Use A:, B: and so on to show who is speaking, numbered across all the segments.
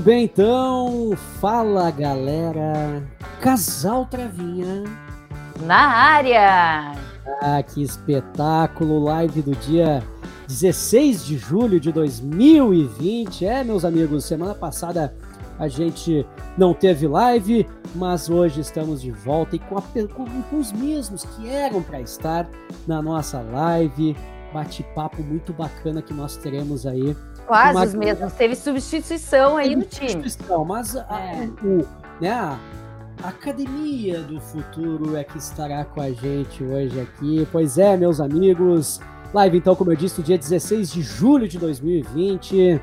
A: Muito bem, então. Fala, galera. Casal Travinha.
B: Na área.
A: Ah, que espetáculo. Live do dia 16 de julho de 2020. É, meus amigos, semana passada a gente não teve live, mas hoje estamos de volta e com, a, com, com os mesmos que eram para estar na nossa live. Bate-papo muito bacana que nós teremos aí
B: Quase uma... os mesmos. Teve substituição aí no time. Substituição,
A: mas a, é. o, né, a, Academia do Futuro é que estará com a gente hoje aqui. Pois é, meus amigos. Live, então, como eu disse, dia 16 de julho de 2020.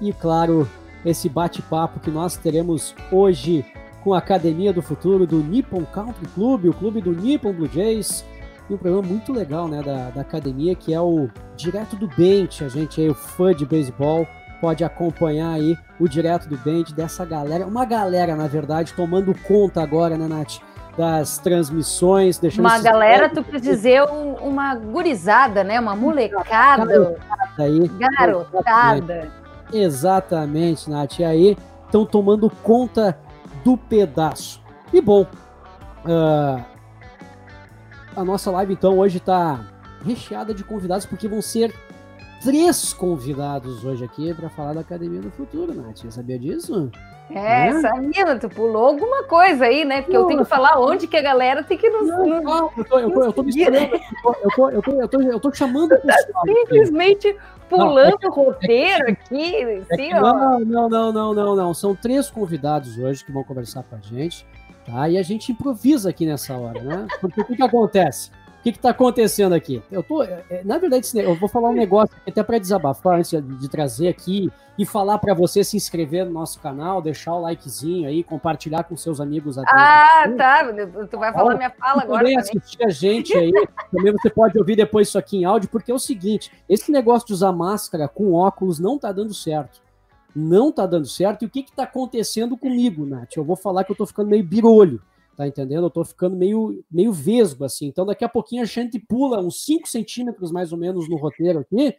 A: E, claro, esse bate-papo que nós teremos hoje com a Academia do Futuro do Nippon Country Club, o clube do Nippon Blue Jays e um programa muito legal né, da, da academia, que é o Direto do Bench. A gente aí, o fã de beisebol, pode acompanhar aí o Direto do Bench dessa galera. Uma galera, na verdade, tomando conta agora, né, Nath? Das transmissões, deixando
B: Uma galera, tu quer dizer um, uma gurizada, né? Uma molecada. Garotada
A: aí.
B: Garotada.
A: Exatamente, Nath. E aí estão tomando conta do pedaço. E bom, uh, a nossa live, então, hoje está recheada de convidados, porque vão ser três convidados hoje aqui para falar da Academia do Futuro, Nath. Você sabia disso?
B: É, é, sabia, tu pulou alguma coisa aí, né? Porque eu tenho que falar onde que a galera tem que nos.
A: Não, não, eu tô, eu tô, eu tô me né? eu tô, eu tô, eu tô, eu tô chamando o
B: tá pessoal. Simplesmente pulando é, o roteiro aqui, assim,
A: ó. Não, não, não, não, não, não. São três convidados hoje que vão conversar com a gente. Tá? E a gente improvisa aqui nessa hora, né? Porque o que, que acontece? O que está acontecendo aqui? Eu tô, é, é, na verdade, eu vou falar um negócio até para desabafar antes de, trazer aqui e falar para você se inscrever no nosso canal, deixar o likezinho aí, compartilhar com seus amigos.
B: Ah, tá. Tu vai falar minha fala agora.
A: Também assistir a gente aí. também você pode ouvir depois isso aqui em áudio, porque é o seguinte: esse negócio de usar máscara com óculos não tá dando certo não tá dando certo. E o que que tá acontecendo comigo, Nath? Eu vou falar que eu tô ficando meio birolho, tá entendendo? Eu tô ficando meio, meio vesgo, assim. Então daqui a pouquinho a gente pula uns 5 centímetros mais ou menos no roteiro aqui,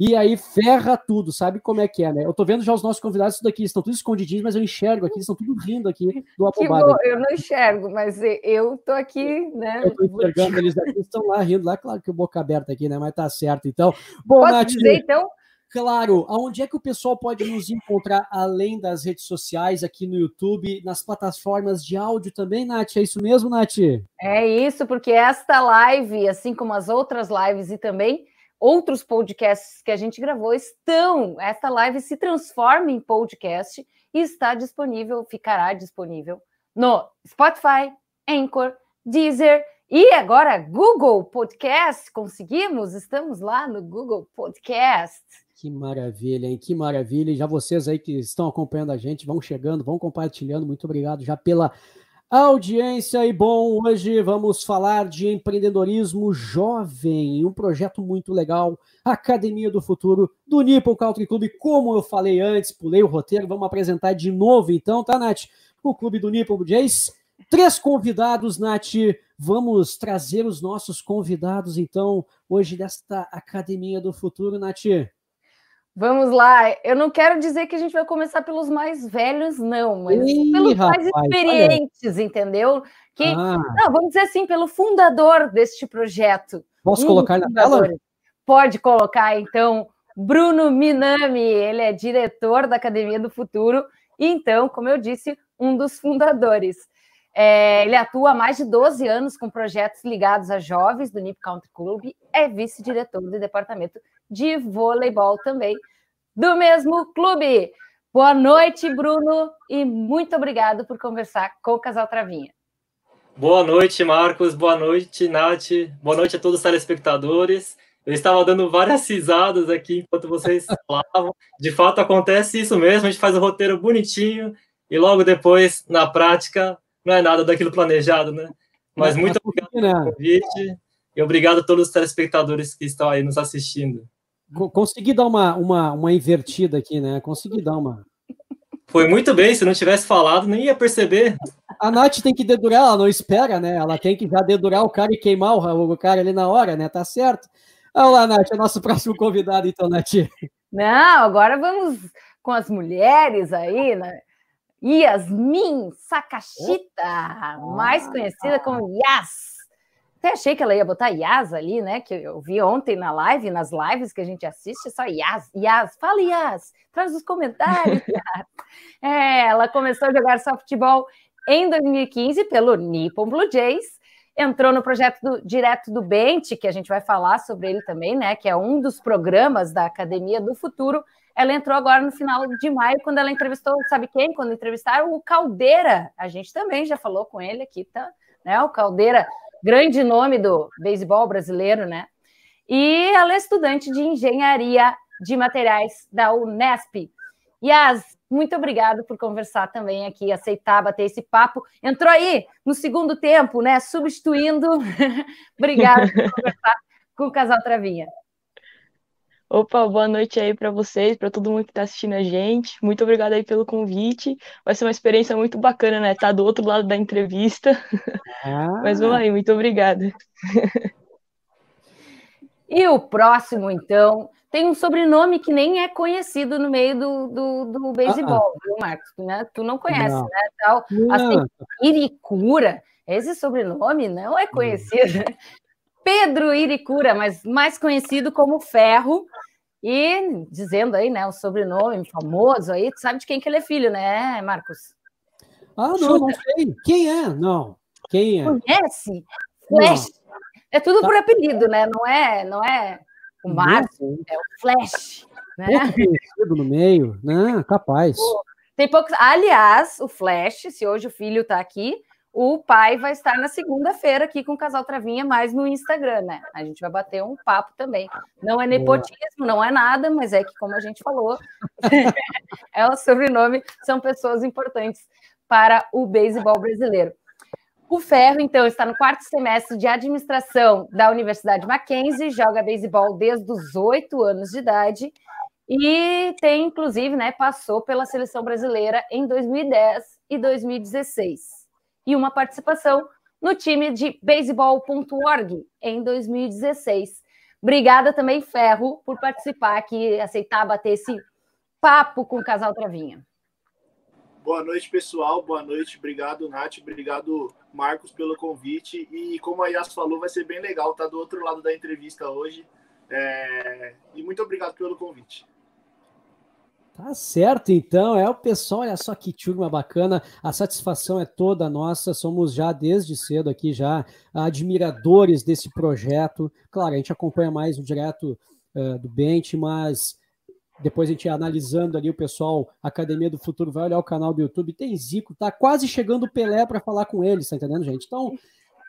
A: e aí ferra tudo, sabe como é que é, né? Eu tô vendo já os nossos convidados tudo aqui, estão tudo escondidinhos, mas eu enxergo aqui, estão tudo rindo aqui do
B: abobado. Eu não enxergo, mas eu tô aqui, né?
A: Eu tô enxergando eles aqui, estão lá rindo lá, claro que o boca aberta aqui, né? Mas tá certo, então. Bom,
B: Posso Nath, dizer, então,
A: Claro, aonde é que o pessoal pode nos encontrar além das redes sociais, aqui no YouTube, nas plataformas de áudio também, Nath? É isso mesmo, Nath?
B: É isso, porque esta live, assim como as outras lives e também outros podcasts que a gente gravou, estão. Esta live se transforma em podcast e está disponível, ficará disponível no Spotify, Anchor, Deezer e agora Google Podcast. Conseguimos? Estamos lá no Google Podcast.
A: Que maravilha, hein? Que maravilha. E já vocês aí que estão acompanhando a gente, vão chegando, vão compartilhando. Muito obrigado já pela audiência. E bom, hoje vamos falar de empreendedorismo jovem, um projeto muito legal, Academia do Futuro do Nippon Country Club. Como eu falei antes, pulei o roteiro, vamos apresentar de novo então, tá, Nath? O clube do Nippon Jays. Três convidados, Nath. Vamos trazer os nossos convidados, então, hoje desta Academia do Futuro, Nath.
B: Vamos lá. Eu não quero dizer que a gente vai começar pelos mais velhos, não, mas Ih, pelos rapaz, mais experientes, olha. entendeu? Que, ah. não, vamos dizer assim, pelo fundador deste projeto.
A: Posso um colocar na tela?
B: Pode colocar, então, Bruno Minami, ele é diretor da Academia do Futuro, e então, como eu disse, um dos fundadores. É, ele atua há mais de 12 anos com projetos ligados a jovens do Nip Country Club, é vice-diretor do departamento de voleibol também, do mesmo clube. Boa noite, Bruno, e muito obrigado por conversar com o Casal Travinha.
C: Boa noite, Marcos. Boa noite, Nath. Boa noite a todos os telespectadores. Eu estava dando várias risadas aqui enquanto vocês falavam. De fato, acontece isso mesmo. A gente faz o roteiro bonitinho e logo depois, na prática, não é nada daquilo planejado, né? Mas muito obrigado pelo convite e obrigado a todos os telespectadores que estão aí nos assistindo.
A: Consegui dar uma, uma, uma invertida aqui, né? Consegui dar uma.
C: Foi muito bem, se não tivesse falado, nem ia perceber.
A: A Nath tem que dedurar, ela não espera, né? Ela tem que já dedurar o cara e queimar o, o cara ali na hora, né? Tá certo. Olha lá, Nath, é nosso próximo convidado, então, Nath.
B: Não, agora vamos com as mulheres aí, né? Yasmin Sakashita, mais conhecida como Yas. Até achei que ela ia botar Yas ali, né? Que eu vi ontem na live, nas lives que a gente assiste, só Yas, Yas. Fala, Yas, traz os comentários. é, ela começou a jogar softball em 2015 pelo Nippon Blue Jays. Entrou no projeto do, direto do Bente, que a gente vai falar sobre ele também, né? Que é um dos programas da Academia do Futuro. Ela entrou agora no final de maio, quando ela entrevistou, sabe quem? Quando entrevistaram o Caldeira. A gente também já falou com ele aqui, tá? Né? O Caldeira grande nome do beisebol brasileiro, né? E ela é estudante de engenharia de materiais da Unesp. Yas, muito obrigado por conversar também aqui, aceitar bater esse papo. Entrou aí no segundo tempo, né? Substituindo. Obrigado por conversar com o casal Travinha.
D: Opa, boa noite aí para vocês, para todo mundo que está assistindo a gente. Muito obrigado aí pelo convite. Vai ser uma experiência muito bacana, né? Tá do outro lado da entrevista. Ah. Mas vamos aí, muito obrigada.
B: E o próximo, então, tem um sobrenome que nem é conhecido no meio do, do, do beisebol, ah, viu, Marcos? Né? Tu não conhece, não. né? Tal, assim, Iricura, esse sobrenome não é conhecido. Pedro Iricura, mas mais conhecido como Ferro, e dizendo aí, né, o sobrenome famoso aí, tu sabe de quem que ele é filho, né, Marcos?
A: Ah, não, Chuta. não sei. Quem é? Não. Quem é?
B: Conhece? Flash. Não. É tudo tá. por apelido, né? Não é, não é o Marcos, é o Flash. Né?
A: Pouco conhecido no meio, né? Capaz.
B: Tem poucos. Aliás, o Flash, se hoje o filho está aqui, o pai vai estar na segunda-feira aqui com o Casal Travinha, mais no Instagram, né? A gente vai bater um papo também. Não é nepotismo, não é nada, mas é que, como a gente falou, é o sobrenome, são pessoas importantes para o beisebol brasileiro. O Ferro, então, está no quarto semestre de administração da Universidade Mackenzie, joga beisebol desde os oito anos de idade e tem, inclusive, né, passou pela seleção brasileira em 2010 e 2016 e uma participação no time de baseball.org em 2016. Obrigada também, Ferro, por participar aqui, aceitar bater esse papo com o Casal Travinha.
E: Boa noite, pessoal. Boa noite. Obrigado, Nath. Obrigado, Marcos, pelo convite. E como a Yas falou, vai ser bem legal estar do outro lado da entrevista hoje. É... E muito obrigado pelo convite.
A: Tá certo, então. É o pessoal, olha só que turma bacana. A satisfação é toda nossa. Somos já desde cedo aqui já admiradores desse projeto. Claro, a gente acompanha mais o direto uh, do Bente, mas depois a gente analisando ali o pessoal, Academia do Futuro, vai olhar o canal do YouTube. Tem Zico, tá quase chegando o Pelé para falar com eles, tá entendendo, gente? Então,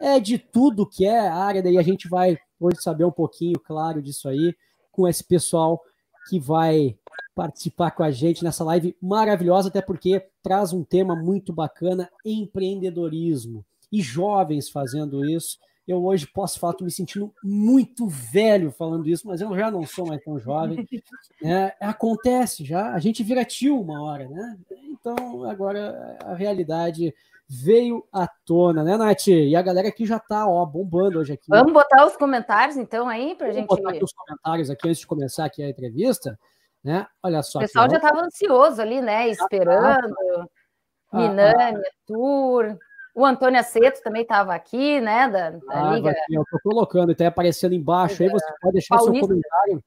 A: é de tudo que é a área, daí a gente vai hoje saber um pouquinho, claro, disso aí, com esse pessoal que vai participar com a gente nessa live maravilhosa, até porque traz um tema muito bacana: empreendedorismo. E jovens fazendo isso. Eu hoje posso falar, estou me sentindo muito velho falando isso, mas eu já não sou mais tão jovem. É, acontece já, a gente vira tio uma hora, né? Então, agora a realidade veio à tona, né, Nath? E a galera aqui já tá, ó, bombando hoje aqui.
B: Vamos botar os comentários, então, aí, para a gente...
A: botar aqui os comentários aqui antes de começar aqui a entrevista. Né? Olha só.
B: O pessoal já estava ansioso ali, né? Esperando. Ah, Minânia, ah, Tour. O Antônio Aceto também estava aqui, né? Da, da ah, Liga. Aqui,
A: eu estou colocando, está aparecendo embaixo aí. Você pode deixar Paulista. seu comentário,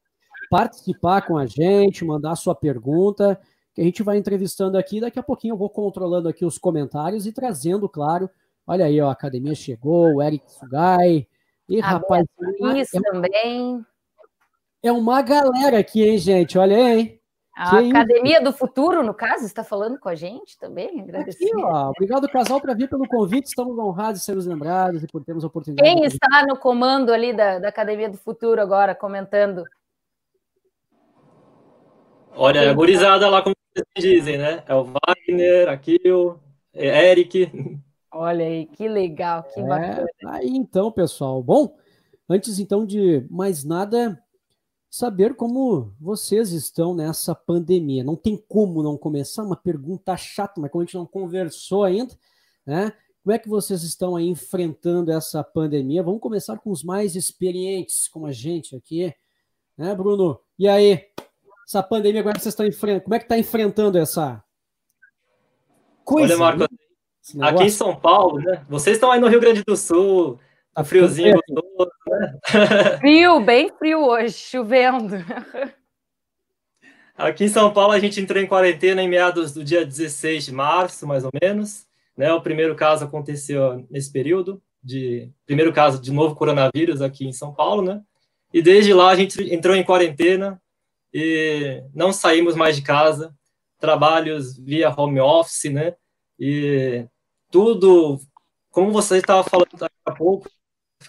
A: participar com a gente, mandar sua pergunta, que a gente vai entrevistando aqui. Daqui a pouquinho eu vou controlando aqui os comentários e trazendo, claro. Olha aí, ó, a academia chegou, o Eric Sugai. E, a rapaz.
B: Isso é, também.
A: É uma galera aqui, hein, gente? Olha aí, hein?
B: A que Academia do Futuro, no caso, está falando com a gente também.
A: Aqui, ó, obrigado, casal, por vir pelo convite. Estamos honrados de sermos lembrados e por termos a oportunidade.
B: Quem de... está no comando ali da, da Academia do Futuro agora, comentando?
C: Olha, a gurizada lá, como vocês dizem, né? É o Wagner, aqui o Eric.
B: Olha aí, que legal, que é, bacana.
A: Aí então, pessoal. Bom, antes então de mais nada, saber como vocês estão nessa pandemia. Não tem como não começar uma pergunta chata, mas como a gente não conversou ainda, né? Como é que vocês estão aí enfrentando essa pandemia? Vamos começar com os mais experientes, como a gente aqui, né, Bruno? E aí, essa pandemia agora vocês estão enfrentando? Como é que está enfrentando essa
C: coisa? Olha, Marco, né? aqui em São Paulo, né? Vocês estão aí no Rio Grande do Sul, tá friozinho gostoso,
B: né? Frio, bem frio hoje, chovendo.
C: Aqui em São Paulo a gente entrou em quarentena em meados do dia 16 de março, mais ou menos. Né? O primeiro caso aconteceu nesse período, de primeiro caso de novo coronavírus aqui em São Paulo, né? E desde lá a gente entrou em quarentena e não saímos mais de casa, trabalhos via home office, né? E tudo, como você estava falando há pouco,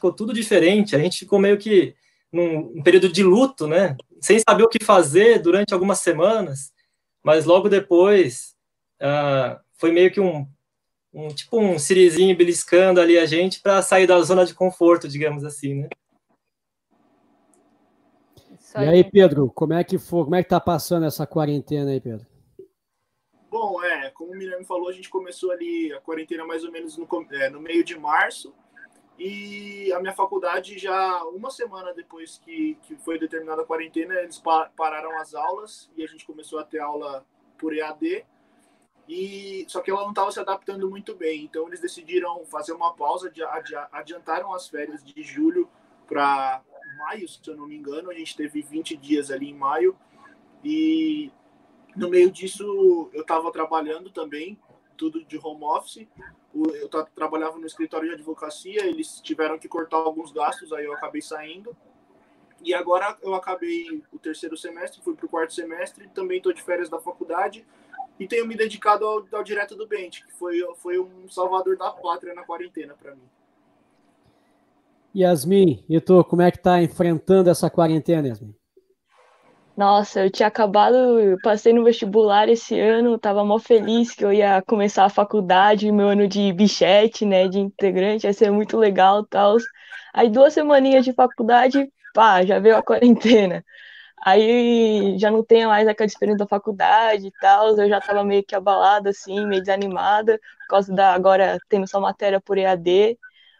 C: ficou tudo diferente. A gente ficou meio que num, período de luto, né? Sem saber o que fazer durante algumas semanas, mas logo depois uh, foi meio que um, um tipo um sirizinho beliscando ali a gente para sair da zona de conforto, digamos assim, né?
A: E aí, Pedro, como é que foi? Como é que tá passando essa quarentena aí, Pedro?
E: Bom, é, como o Mirame falou, a gente começou ali a quarentena mais ou menos no, é, no meio de março. E a minha faculdade já uma semana depois que, que foi determinada a quarentena, eles pararam as aulas e a gente começou a ter aula por EAD. E só que ela não estava se adaptando muito bem, então eles decidiram fazer uma pausa, adiantaram as férias de julho para maio, se eu não me engano. A gente teve 20 dias ali em maio. E no meio disso, eu estava trabalhando também, tudo de home office. Eu trabalhava no escritório de advocacia, eles tiveram que cortar alguns gastos, aí eu acabei saindo. E agora eu acabei o terceiro semestre, fui para o quarto semestre, também estou de férias da faculdade e tenho me dedicado ao, ao Direto do Bente, que foi, foi um salvador da pátria na quarentena para mim.
A: Yasmin, e tu, como é que tá enfrentando essa quarentena, Yasmin?
D: Nossa, eu tinha acabado, passei no vestibular esse ano, tava mó feliz que eu ia começar a faculdade, meu ano de bichete, né, de integrante, ia ser muito legal tal. Aí duas semaninhas de faculdade, pá, já veio a quarentena. Aí já não tenho mais aquela experiência da faculdade e tal, eu já tava meio que abalada, assim, meio desanimada, por causa da agora tendo só matéria por EAD.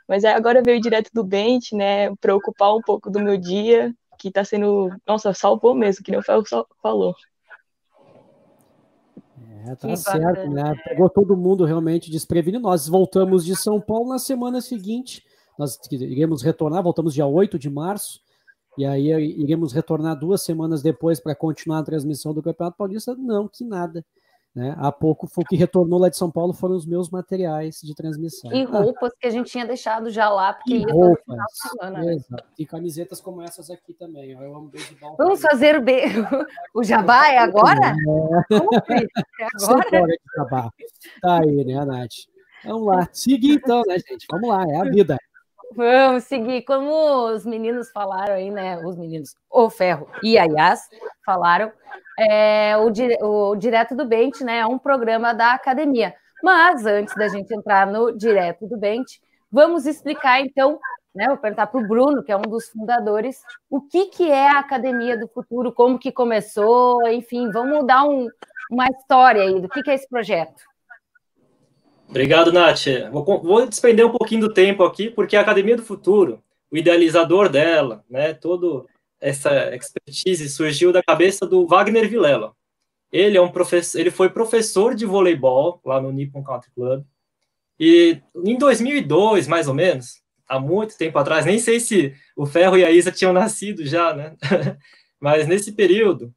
D: Mas aí agora veio direto do Bente, né, preocupar um pouco do meu dia, que tá sendo, nossa, salvou mesmo, que nem o Fel falou.
A: É, tá que certo, bacana. né? Pegou todo mundo realmente desprevenido. Nós voltamos de São Paulo na semana seguinte. Nós iremos retornar, voltamos dia 8 de março. E aí iremos retornar duas semanas depois para continuar a transmissão do Campeonato Paulista. Não, que nada. Né? Há pouco foi o que retornou lá de São Paulo foram os meus materiais de transmissão.
B: E roupas ah. que a gente tinha deixado já lá, porque e ia
A: roupas, final de semana. Né? E camisetas como essas aqui também. Eu amo
B: beisebol. Vamos fazer o, be... o jabá é agora?
A: É, é agora? jabá. Tá aí, né, Nath? Vamos lá. Seguir então, né, gente? Vamos lá, é a vida.
B: Vamos seguir. Como os meninos falaram aí, né? Os meninos, o Ferro e a Yas falaram, é, o, o Direto do Bente né, é um programa da academia. Mas antes da gente entrar no Direto do Bente, vamos explicar então, né, vou perguntar para o Bruno, que é um dos fundadores, o que, que é a Academia do Futuro, como que começou, enfim, vamos dar um, uma história aí do que, que é esse projeto.
C: Obrigado, Nath. Vou, vou despender um pouquinho do tempo aqui, porque a Academia do Futuro, o idealizador dela, né, todo essa expertise surgiu da cabeça do Wagner Vilela. Ele é um professor, ele foi professor de voleibol lá no Nippon Country Club. E em 2002, mais ou menos, há muito tempo atrás, nem sei se o Ferro e a Isa tinham nascido já, né? Mas nesse período,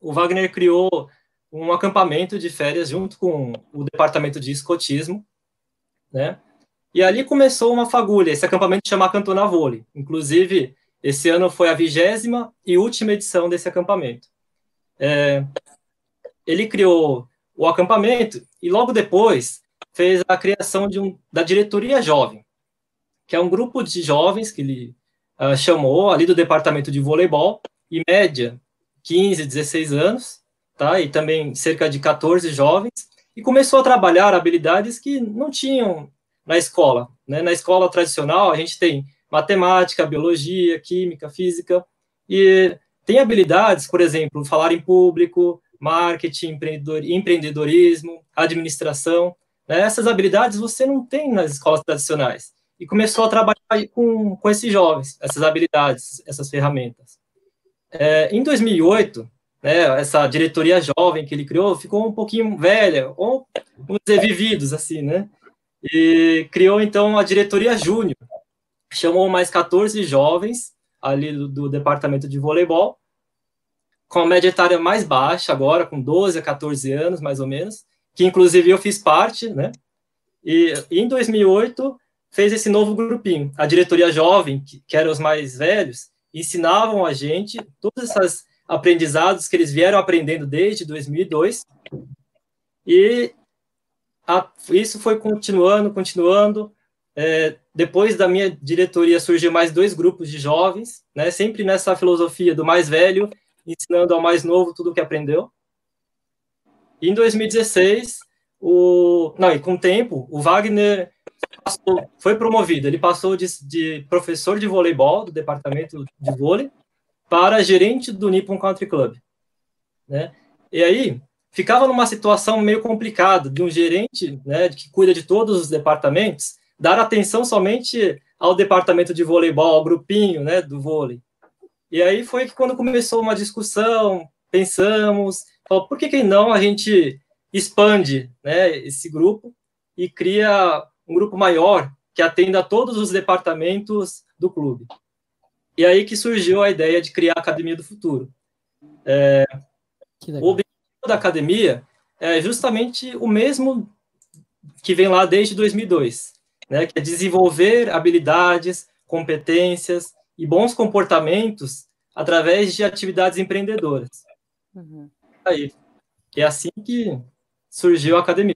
C: o Wagner criou um acampamento de férias junto com o departamento de escotismo, né? E ali começou uma fagulha. Esse acampamento chama Cantona Vôlei. Inclusive, esse ano foi a vigésima e última edição desse acampamento. É, ele criou o acampamento e logo depois fez a criação de um, da diretoria jovem, que é um grupo de jovens que ele uh, chamou ali do departamento de voleibol, em média 15, 16 anos, tá? E também cerca de 14 jovens, e começou a trabalhar habilidades que não tinham na escola, né? Na escola tradicional a gente tem matemática, biologia, química, física, e tem habilidades, por exemplo, falar em público, marketing, empreendedorismo, administração. Né? Essas habilidades você não tem nas escolas tradicionais. E começou a trabalhar com, com esses jovens, essas habilidades, essas ferramentas. É, em 2008, né, essa diretoria jovem que ele criou ficou um pouquinho velha, ou, vamos dizer, vividos, assim, né? E criou, então, a diretoria júnior. Chamou mais 14 jovens ali do, do, departamento de voleibol, com a média etária mais baixa agora, com 12 a 14 anos, mais ou menos, que inclusive eu fiz parte, né? E, em 2008 fez esse novo grupinho. A diretoria jovem, que, que eram os mais velhos, ensinavam a gente todos esses aprendizados que eles vieram aprendendo desde 2002. E a, isso foi continuando, continuando. É, depois da minha diretoria surgiu mais dois grupos de jovens, né, sempre nessa filosofia do mais velho ensinando ao mais novo tudo o que aprendeu. E em 2016, o não, e com o tempo, o Wagner passou, foi promovido. Ele passou de, de, professor de voleibol do departamento de vôlei para gerente do Nippon Country Club, né? E aí ficava numa situação meio complicada de um gerente, né, que cuida de todos os departamentos, dar atenção somente ao departamento de voleibol, ao grupinho, né, do vôlei. E aí foi que quando começou uma discussão, pensamos, falou, por que que não a gente expande, né, esse grupo e cria um grupo maior que atenda a todos os departamentos do clube. E aí que surgiu a ideia de criar a Academia do Futuro. É, o objetivo da academia é justamente o mesmo que vem lá desde 2002, né, que é desenvolver habilidades, competências e bons comportamentos através de atividades empreendedoras. Uhum. Aí, é assim que surgiu a academia.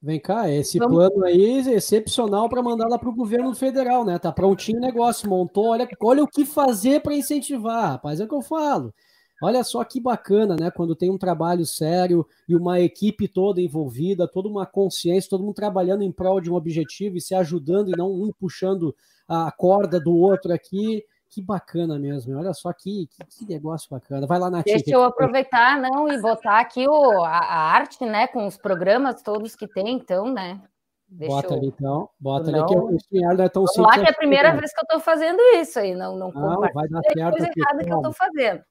A: Vem cá, esse Vamos. plano aí é excepcional para mandar lá para o governo federal, né? Tá prontinho o negócio, montou, olha, olha o que fazer para incentivar, rapaz, é o que eu falo. Olha só que bacana, né? Quando tem um trabalho sério e uma equipe toda envolvida, toda uma consciência, todo mundo trabalhando em prol de um objetivo e se ajudando e não um puxando a corda do outro aqui que bacana mesmo. Olha só que, que, que negócio bacana. Vai lá, Nath.
B: Deixa eu aproveitar não, e botar aqui o, a, a, arte, né? Com os programas todos que tem, então, né?
A: Deixa bota eu... ali, então. Bota não... ali, que o StreamYard não é tão
B: simples. lá que é a primeira vez que eu estou fazendo isso aí. Não, não,
A: não vai dar certo. coisa
B: aqui, errada que eu estou fazendo.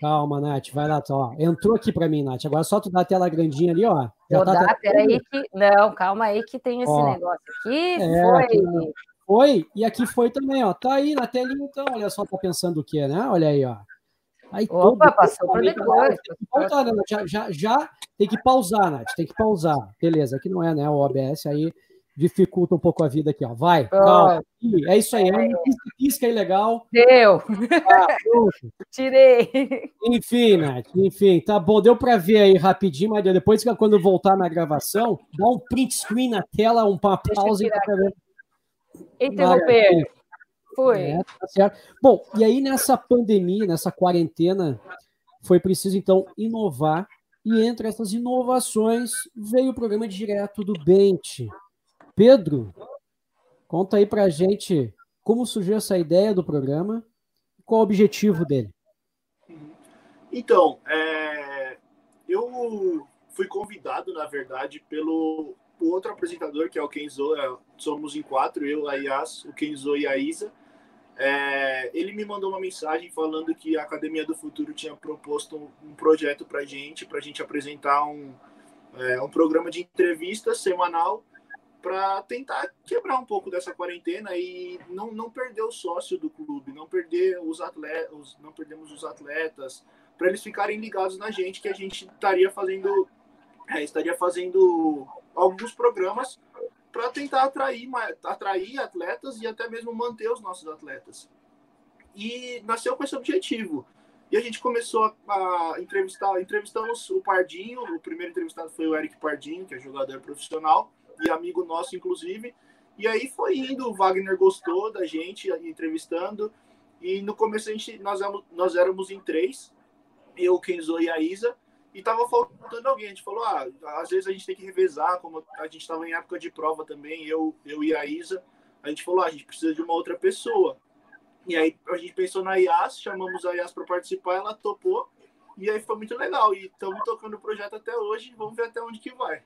A: Calma, Nath, vai lá, ó. Entrou aqui para mim, Nath. Agora só tu dá a tela grandinha ali, ó.
B: Já Vou tá dar, peraí que. Não, calma aí que tem esse ó, negócio aqui. É, foi. Aqui,
A: foi, e aqui foi também, ó. Tá aí na telinha, então, olha só, tá pensando o que, né? Olha aí, ó. Aí,
B: Opa, passou para depois.
A: Voltar, né, já, já, já tem que pausar, Nath, tem que pausar. Beleza, aqui não é, né? O OBS aí dificulta um pouco a vida aqui, ó. Vai, calma. É isso aí, é um pisca aí legal.
B: Deu. Ah, Tirei.
A: Enfim, Nath, enfim, tá bom. Deu para ver aí rapidinho, mas depois, quando voltar na gravação, dá um print screen na tela, uma pausa e para ver
B: Interromper. Foi.
A: É, tá certo. Bom, e aí nessa pandemia, nessa quarentena, foi preciso então inovar. E entre essas inovações veio o programa direto do Bente. Pedro, conta aí pra gente como surgiu essa ideia do programa e qual o objetivo dele.
E: Então, é, eu fui convidado, na verdade, pelo o outro apresentador, que é o Kenzo, é, somos em quatro, eu, a Yas, o Kenzo e a Isa. É, ele me mandou uma mensagem falando que a Academia do Futuro tinha proposto um, um projeto para gente, para a gente apresentar um, é, um programa de entrevista semanal para tentar quebrar um pouco dessa quarentena e não, não perder o sócio do clube, não perder os atletas, não perdemos os atletas, para eles ficarem ligados na gente que a gente estaria fazendo é, estaria fazendo alguns programas para tentar atrair, atrair atletas e até mesmo manter os nossos atletas. E nasceu com esse objetivo. E a gente começou a, entrevistar, entrevistamos o Pardinho, o primeiro entrevistado foi o Eric Pardinho, que é jogador profissional e amigo nosso, inclusive. E aí foi indo, o Wagner gostou da gente entrevistando. E no começo a gente, nós, nós éramos em três, eu, Kenzo e a Isa e tava faltando alguém. A gente falou, ah, às vezes a gente tem que revezar, como a gente estava em época de prova também, eu, eu e a Isa, a gente falou, ah, a gente precisa de uma outra pessoa. E aí a gente pensou na Yas, chamamos a Yas para participar, ela topou, e aí foi muito legal. E estamos tocando o projeto até hoje, vamos ver até onde que vai.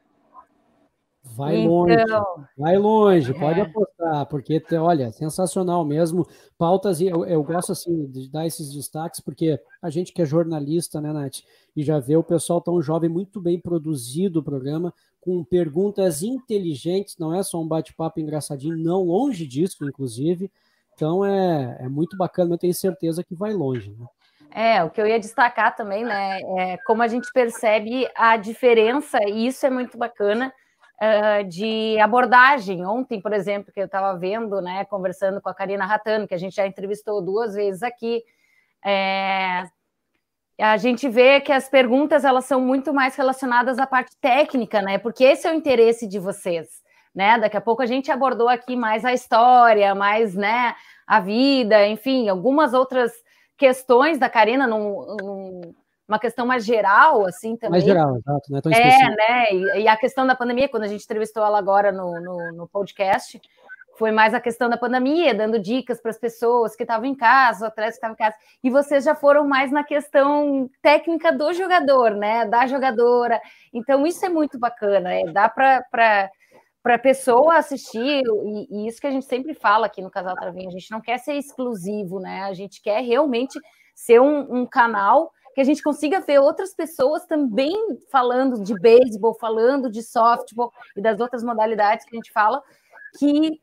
A: Vai então... longe, vai longe, pode é. apostar, porque, olha, sensacional mesmo. Pautas, e eu, eu gosto assim de dar esses destaques, porque a gente que é jornalista, né, Nath, e já vê o pessoal tão jovem, muito bem produzido o programa, com perguntas inteligentes, não é só um bate-papo engraçadinho, não, longe disso, inclusive. Então é, é muito bacana, eu tenho certeza que vai longe. Né?
B: É, o que eu ia destacar também, né, é como a gente percebe a diferença, e isso é muito bacana, uh, de abordagem. Ontem, por exemplo, que eu estava vendo, né, conversando com a Karina Ratano, que a gente já entrevistou duas vezes aqui, é, a gente vê que as perguntas elas são muito mais relacionadas à parte técnica, né? Porque esse é o interesse de vocês, né? Daqui a pouco a gente abordou aqui mais a história, mais, né, a vida, enfim, algumas outras questões da Karina num, num uma questão mais geral, assim, também.
A: Mais geral, exato, não é tão
B: É, né? E, e, a questão da pandemia, quando a gente entrevistou ela agora no, no, no podcast, foi mais a questão da pandemia, dando dicas para as pessoas que estavam em casa, os atletas que estavam em casa. E vocês já foram mais na questão técnica do jogador, né? Da jogadora. Então, isso é muito bacana, é, dá para para a pessoa assistir, e, e, isso que a gente sempre fala aqui no Casal Travinho, a gente não quer ser exclusivo, né? A gente quer realmente ser um, um canal que a gente consiga ver outras pessoas também falando de beisebol, falando de softball e das outras modalidades que a gente fala, que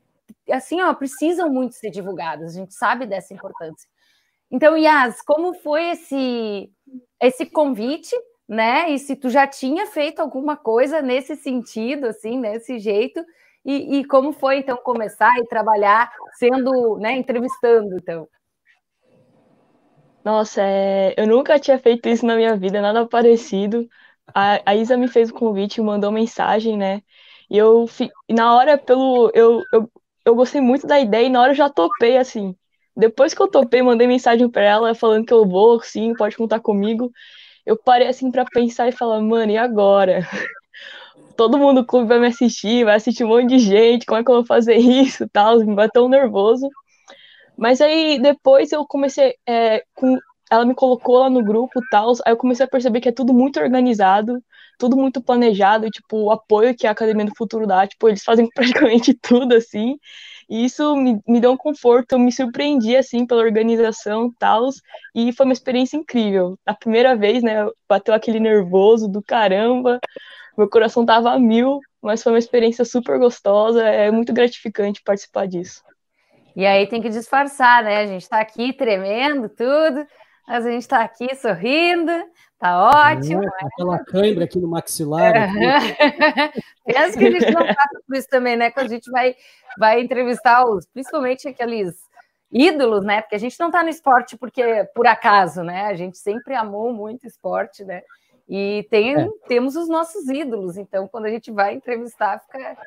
B: assim, ó, precisam muito ser divulgadas. A gente sabe dessa importância. Então, Yas, como foi esse esse convite, né? E se tu já tinha feito alguma coisa nesse sentido, assim, nesse jeito, e, e como foi então começar e trabalhar sendo, né, entrevistando, então?
D: Nossa, é... eu nunca tinha feito isso na minha vida, nada parecido. A, a Isa me fez o convite, mandou mensagem, né? E eu, na hora, pelo. Eu, eu, eu gostei muito da ideia e na hora eu já topei, assim. Depois que eu topei, mandei mensagem para ela falando que eu vou, sim, pode contar comigo. Eu parei, assim, para pensar e falar, mano, e agora? Todo mundo do clube vai me assistir, vai assistir um monte de gente, como é que eu vou fazer isso tal? Me bateu nervoso. Mas aí depois eu comecei é, com ela me colocou lá no grupo tal, aí eu comecei a perceber que é tudo muito organizado, tudo muito planejado, tipo, o apoio que a Academia do Futuro dá, tipo, eles fazem praticamente tudo, assim, e isso me, me deu um conforto, eu me surpreendi, assim, pela organização tal, e foi uma experiência incrível. A primeira vez, né, bateu aquele nervoso do caramba, meu coração tava a mil, mas foi uma experiência super gostosa, é muito gratificante participar disso.
B: E aí tem que disfarçar, né? A gente está aqui tremendo, tudo, mas a gente está aqui sorrindo, tá ótimo. É,
A: aquela cãibra aqui no maxilar.
B: Pensa que a gente não passa por isso também, né? Quando a gente vai, vai entrevistar os, principalmente aqueles ídolos, né? Porque a gente não está no esporte porque por acaso, né? A gente sempre amou muito esporte, né? E tem, é. temos os nossos ídolos, então quando a gente vai entrevistar, fica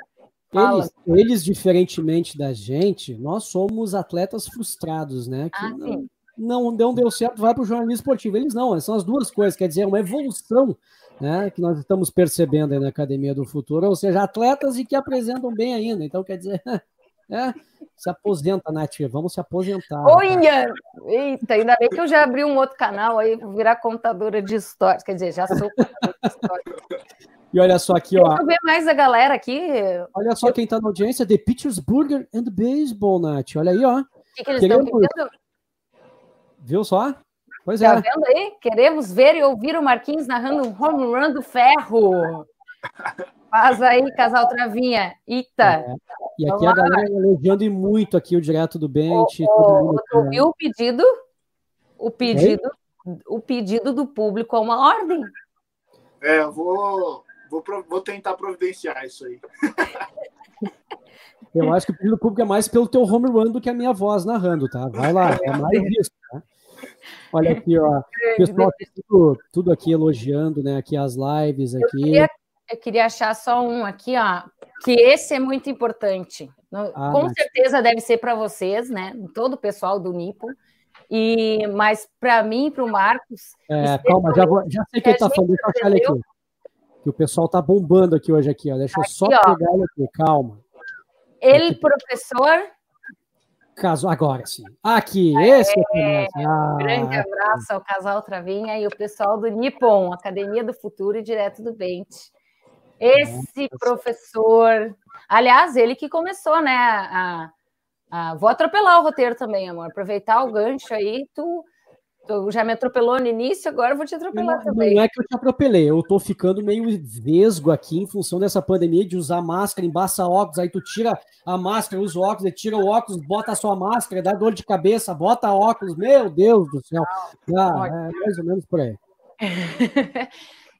A: eles, eles, diferentemente da gente, nós somos atletas frustrados, né? Que ah, não, não, não deu certo, vai para o jornalismo esportivo. Eles não, são as duas coisas, quer dizer, é uma evolução né, que nós estamos percebendo aí na Academia do Futuro, ou seja, atletas e que apresentam bem ainda. Então, quer dizer, é, se aposenta, Nath, vamos se aposentar.
B: Olha! Eita, ainda bem que eu já abri um outro canal aí, vou virar contadora de histórias, quer dizer, já sou contadora de histórias.
A: E olha só aqui, ó. Deixa
B: eu ver mais a galera aqui.
A: Olha só quem está na audiência, The Pitchers Burger and Baseball, Nath. Olha aí, ó.
B: O que, que eles estão pedindo?
A: Viu só?
B: Pois tá é. vendo aí? Queremos ver e ouvir o Marquinhos narrando um home run do ferro. Faz aí, casal Travinha. Eita. É.
A: E aqui a galera elogiando muito aqui o direto do bench.
B: Oh, oh, viu o pedido? O pedido, o pedido do público é uma ordem.
E: É, eu vou Vou, vou tentar providenciar isso aí.
A: Eu acho que o pedido público é mais pelo teu home run do que a minha voz narrando, tá? Vai lá, é mais isso, tá? Olha aqui, ó. Pessoal, tudo, tudo aqui elogiando, né? Aqui as lives aqui. Eu
B: queria, eu queria achar só um aqui, ó. Que esse é muito importante. Ah, Com mas... certeza deve ser para vocês, né? Todo o pessoal do Nipo. E, mas para mim, para o Marcos.
A: É, calma, já, vou, já sei que ele está falando, deixa eu achar ele aqui que o pessoal tá bombando aqui hoje aqui, ó. Deixa aqui, eu só ó. pegar ele aqui, calma.
B: Ele, aqui. professor.
A: Caso agora sim. Aqui, esse é,
B: ah, grande abraço ao casal Travinha e o pessoal do Nippon, Academia do Futuro e direto do Bente. Esse professor. Aliás, ele que começou, né? A, a, vou atropelar o roteiro também, amor. Aproveitar o gancho aí, tu Tu já me atropelou no início, agora eu vou te atropelar
A: não,
B: também.
A: Não é que eu te atropelei, eu tô ficando meio vesgo aqui em função dessa pandemia de usar máscara, embaça óculos, aí tu tira a máscara, usa o óculos, tira o óculos, bota a sua máscara, dá dor de cabeça, bota óculos, meu Deus do céu. Ah, é mais ou menos por aí.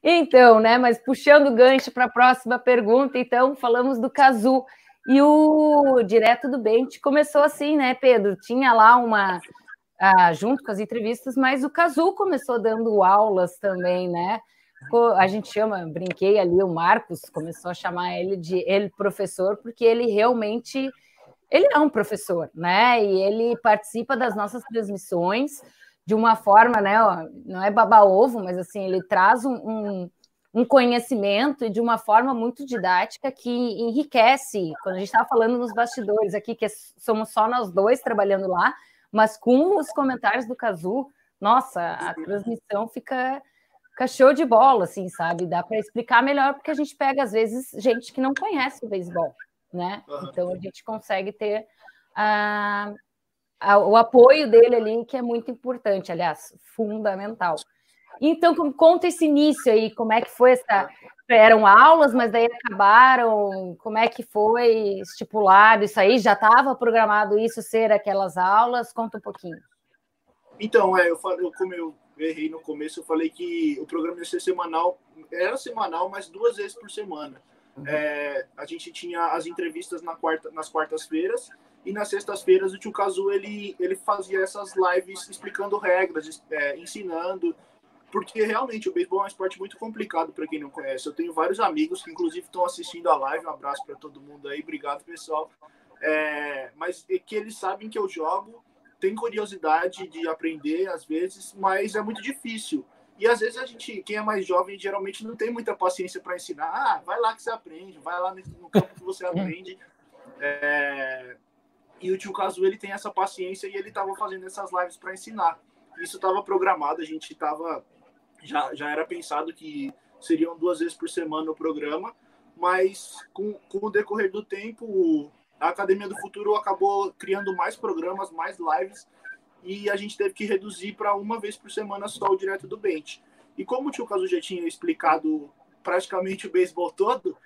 B: então, né, mas puxando o gancho para a próxima pergunta, então, falamos do Cazu. E o Direto do Bente começou assim, né, Pedro? Tinha lá uma ah, junto com as entrevistas, mas o Cazu começou dando aulas também, né? A gente chama, brinquei ali, o Marcos começou a chamar ele de ele professor, porque ele realmente ele é um professor, né? E ele participa das nossas transmissões de uma forma, né? Não é baba-ovo, mas assim, ele traz um, um, um conhecimento e de uma forma muito didática que enriquece. Quando a gente estava falando nos bastidores aqui, que somos só nós dois trabalhando lá, mas com os comentários do Cazu, nossa, a transmissão fica, fica show de bola, assim, sabe? Dá para explicar melhor, porque a gente pega, às vezes, gente que não conhece o beisebol, né? Então a gente consegue ter a, a, o apoio dele ali, que é muito importante, aliás, fundamental. Então, conta esse início aí, como é que foi essa. Eram aulas, mas daí acabaram. Como é que foi estipulado isso aí? Já estava programado isso ser aquelas aulas? Conta um pouquinho.
E: Então, é, eu falei, eu, como eu errei no começo, eu falei que o programa ia ser semanal, era semanal, mas duas vezes por semana. Uhum. É, a gente tinha as entrevistas na quarta, nas quartas-feiras e nas sextas-feiras o tio Cazu ele, ele fazia essas lives explicando regras, é, ensinando porque realmente o beisebol é um esporte muito complicado para quem não conhece. Eu tenho vários amigos que, inclusive, estão assistindo a live. Um abraço para todo mundo aí, obrigado, pessoal. É, mas é que eles sabem que eu jogo, tem curiosidade de aprender às vezes, mas é muito difícil. E às vezes a gente, quem é mais jovem, geralmente não tem muita paciência para ensinar. Ah, vai lá que você aprende, vai lá no campo que você aprende. É, e o tio Caso ele tem essa paciência e ele estava fazendo essas lives para ensinar. Isso estava programado, a gente estava já, já era pensado que seriam duas vezes por semana o programa, mas com, com o decorrer do tempo, a Academia do Futuro acabou criando mais programas, mais lives, e a gente teve que reduzir para uma vez por semana só o direto do bench. E como o tio Caso já tinha explicado praticamente o beisebol todo,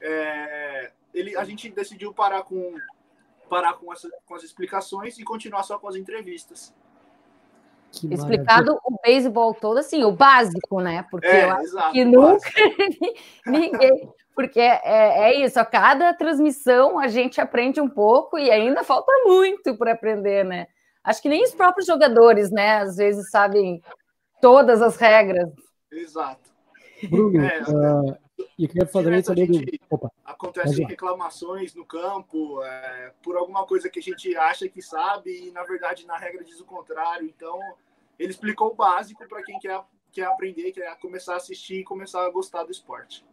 E: é, ele, a gente decidiu parar com parar com, essa, com as explicações e continuar só com as entrevistas.
B: Que explicado maravilha. o beisebol todo, assim, o básico, né? Porque
E: é,
B: eu
E: acho exato,
B: que nunca ninguém. Porque é, é isso, a cada transmissão a gente aprende um pouco e ainda falta muito para aprender, né? Acho que nem os próprios jogadores, né, às vezes sabem todas as regras.
E: Exato.
A: Bruno, é, uh, e queria fazer saber do...
E: Opa, acontecem reclamações no campo é, por alguma coisa que a gente acha que sabe e na verdade na regra diz o contrário. Então ele explicou o básico para quem quer, quer aprender, quer começar a assistir e começar a gostar do esporte.